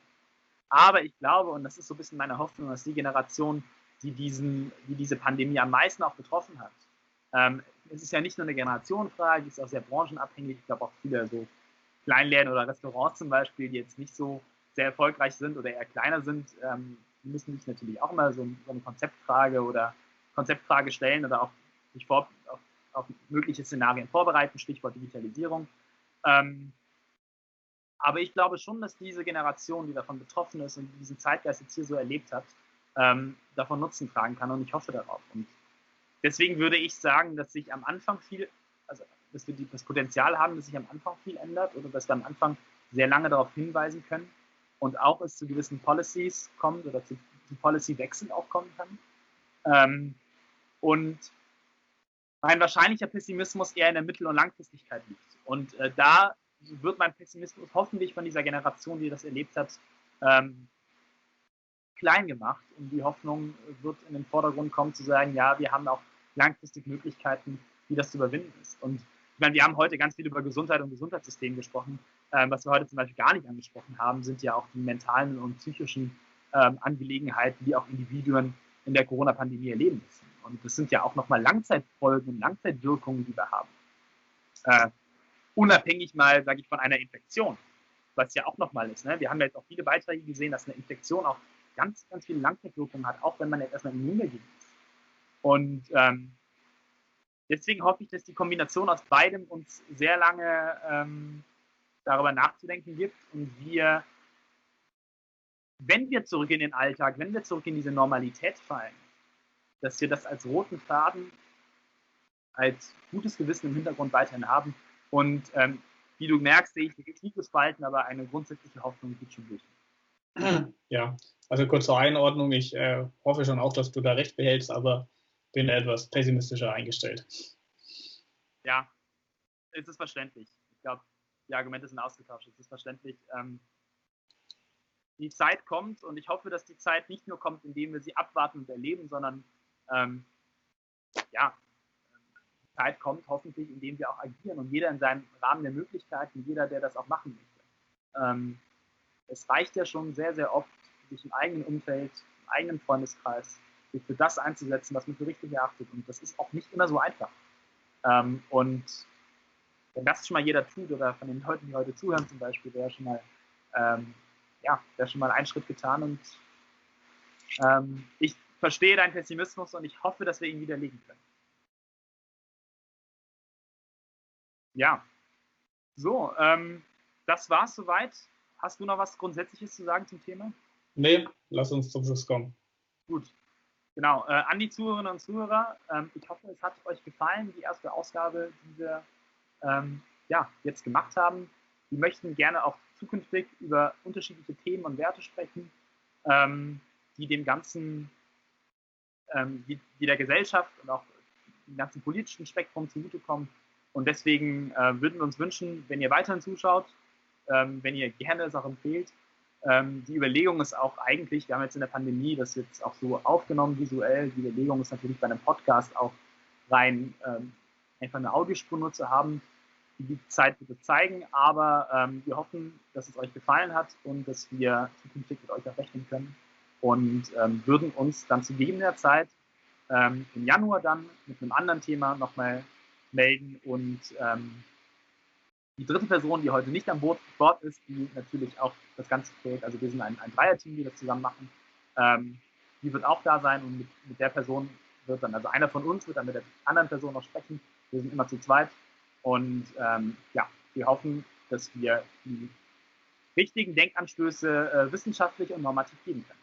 Aber ich glaube, und das ist so ein bisschen meine Hoffnung, dass die Generation, die, diesen, die diese Pandemie am meisten auch betroffen hat, ähm, es ist ja nicht nur eine Generationenfrage, es ist auch sehr branchenabhängig. Ich glaube auch viele so Kleinläden oder Restaurants zum Beispiel, die jetzt nicht so sehr erfolgreich sind oder eher kleiner sind, ähm, müssen sich natürlich auch mal so, so, eine Konzeptfrage oder Konzeptfrage stellen oder auch sich vor, auf, auf mögliche Szenarien vorbereiten, Stichwort Digitalisierung. Ähm, aber ich glaube schon, dass diese Generation, die davon betroffen ist und diesen Zeitgeist jetzt hier so erlebt hat, ähm, davon Nutzen tragen kann und ich hoffe darauf. Und deswegen würde ich sagen, dass sich am Anfang viel, also dass wir das Potenzial haben, dass sich am Anfang viel ändert oder dass wir am Anfang sehr lange darauf hinweisen können und auch es zu gewissen Policies kommt oder zu, zu Policy-Wechsel auch kommen kann. Ähm, und mein wahrscheinlicher Pessimismus eher in der Mittel- und Langfristigkeit liegt. Und äh, da wird mein Pessimismus hoffentlich von dieser Generation, die das erlebt hat, ähm, klein gemacht. Und die Hoffnung wird in den Vordergrund kommen, zu sagen, ja, wir haben auch langfristig Möglichkeiten, wie das zu überwinden ist. Und ich meine, wir haben heute ganz viel über Gesundheit und Gesundheitssystem gesprochen. Ähm, was wir heute zum Beispiel gar nicht angesprochen haben, sind ja auch die mentalen und psychischen ähm, Angelegenheiten, die auch Individuen in der Corona-Pandemie erleben müssen. Und das sind ja auch nochmal Langzeitfolgen und Langzeitwirkungen, die wir haben. Äh, unabhängig mal, sage ich, von einer Infektion, was ja auch nochmal ist. Ne? Wir haben ja jetzt auch viele Beiträge gesehen, dass eine Infektion auch ganz, ganz viele Langzeitwirkungen hat, auch wenn man jetzt erstmal immun dagegen ist. Und ähm, deswegen hoffe ich, dass die Kombination aus beidem uns sehr lange ähm, darüber nachzudenken gibt und wir, wenn wir zurück in den Alltag, wenn wir zurück in diese Normalität fallen, dass wir das als roten Faden, als gutes Gewissen im Hintergrund weiterhin haben und ähm, wie du merkst, sehe ich ein tiefes Spalten, aber eine grundsätzliche Hoffnung geht schon durch. Ja, also kurz zur Einordnung. Ich äh, hoffe schon auch, dass du da recht behältst, aber bin etwas pessimistischer eingestellt. Ja, es ist verständlich. Ich glaube, die Argumente sind ausgetauscht. Es ist verständlich. Ähm, die Zeit kommt und ich hoffe, dass die Zeit nicht nur kommt, indem wir sie abwarten und erleben, sondern ähm, ja, Zeit kommt, hoffentlich, indem wir auch agieren und jeder in seinem Rahmen der Möglichkeiten, jeder, der das auch machen möchte. Ähm, es reicht ja schon sehr, sehr oft, sich im eigenen Umfeld, im eigenen Freundeskreis, sich für das einzusetzen, was man für richtig erachtet. Und das ist auch nicht immer so einfach. Ähm, und wenn das schon mal jeder tut, oder von den Leuten, die heute zuhören zum Beispiel, wäre schon mal, ähm, ja, wäre schon mal ein Schritt getan. Und ähm, ich verstehe deinen Pessimismus und ich hoffe, dass wir ihn widerlegen können. Ja. So, ähm, das war's soweit. Hast du noch was Grundsätzliches zu sagen zum Thema? Nee, lass uns zum Schluss kommen. Gut. Genau. Äh, an die Zuhörerinnen und Zuhörer, ähm, ich hoffe, es hat euch gefallen, die erste Ausgabe, die wir ähm, ja, jetzt gemacht haben. Wir möchten gerne auch zukünftig über unterschiedliche Themen und Werte sprechen, ähm, die dem Ganzen, ähm, die, die der Gesellschaft und auch dem ganzen politischen Spektrum zugutekommt. Und deswegen äh, würden wir uns wünschen, wenn ihr weiterhin zuschaut, ähm, wenn ihr gerne es auch empfehlt. Ähm, die Überlegung ist auch eigentlich, wir haben jetzt in der Pandemie das jetzt auch so aufgenommen visuell, die Überlegung ist natürlich bei einem Podcast auch rein ähm, einfach eine Audiospur nur zu haben. Die Zeit wird zeigen, aber ähm, wir hoffen, dass es euch gefallen hat und dass wir zukünftig mit euch auch rechnen können und ähm, würden uns dann zu gegebener Zeit ähm, im Januar dann mit einem anderen Thema nochmal melden und ähm, die dritte Person, die heute nicht an Bord, Bord, ist, die natürlich auch das ganze Projekt, also wir sind ein, ein Dreierteam, die das zusammen machen, ähm, die wird auch da sein und mit, mit, der Person wird dann, also einer von uns wird dann mit der anderen Person noch sprechen. Wir sind immer zu zweit und ähm, ja, wir hoffen, dass wir die richtigen Denkanstöße äh, wissenschaftlich und normativ geben können.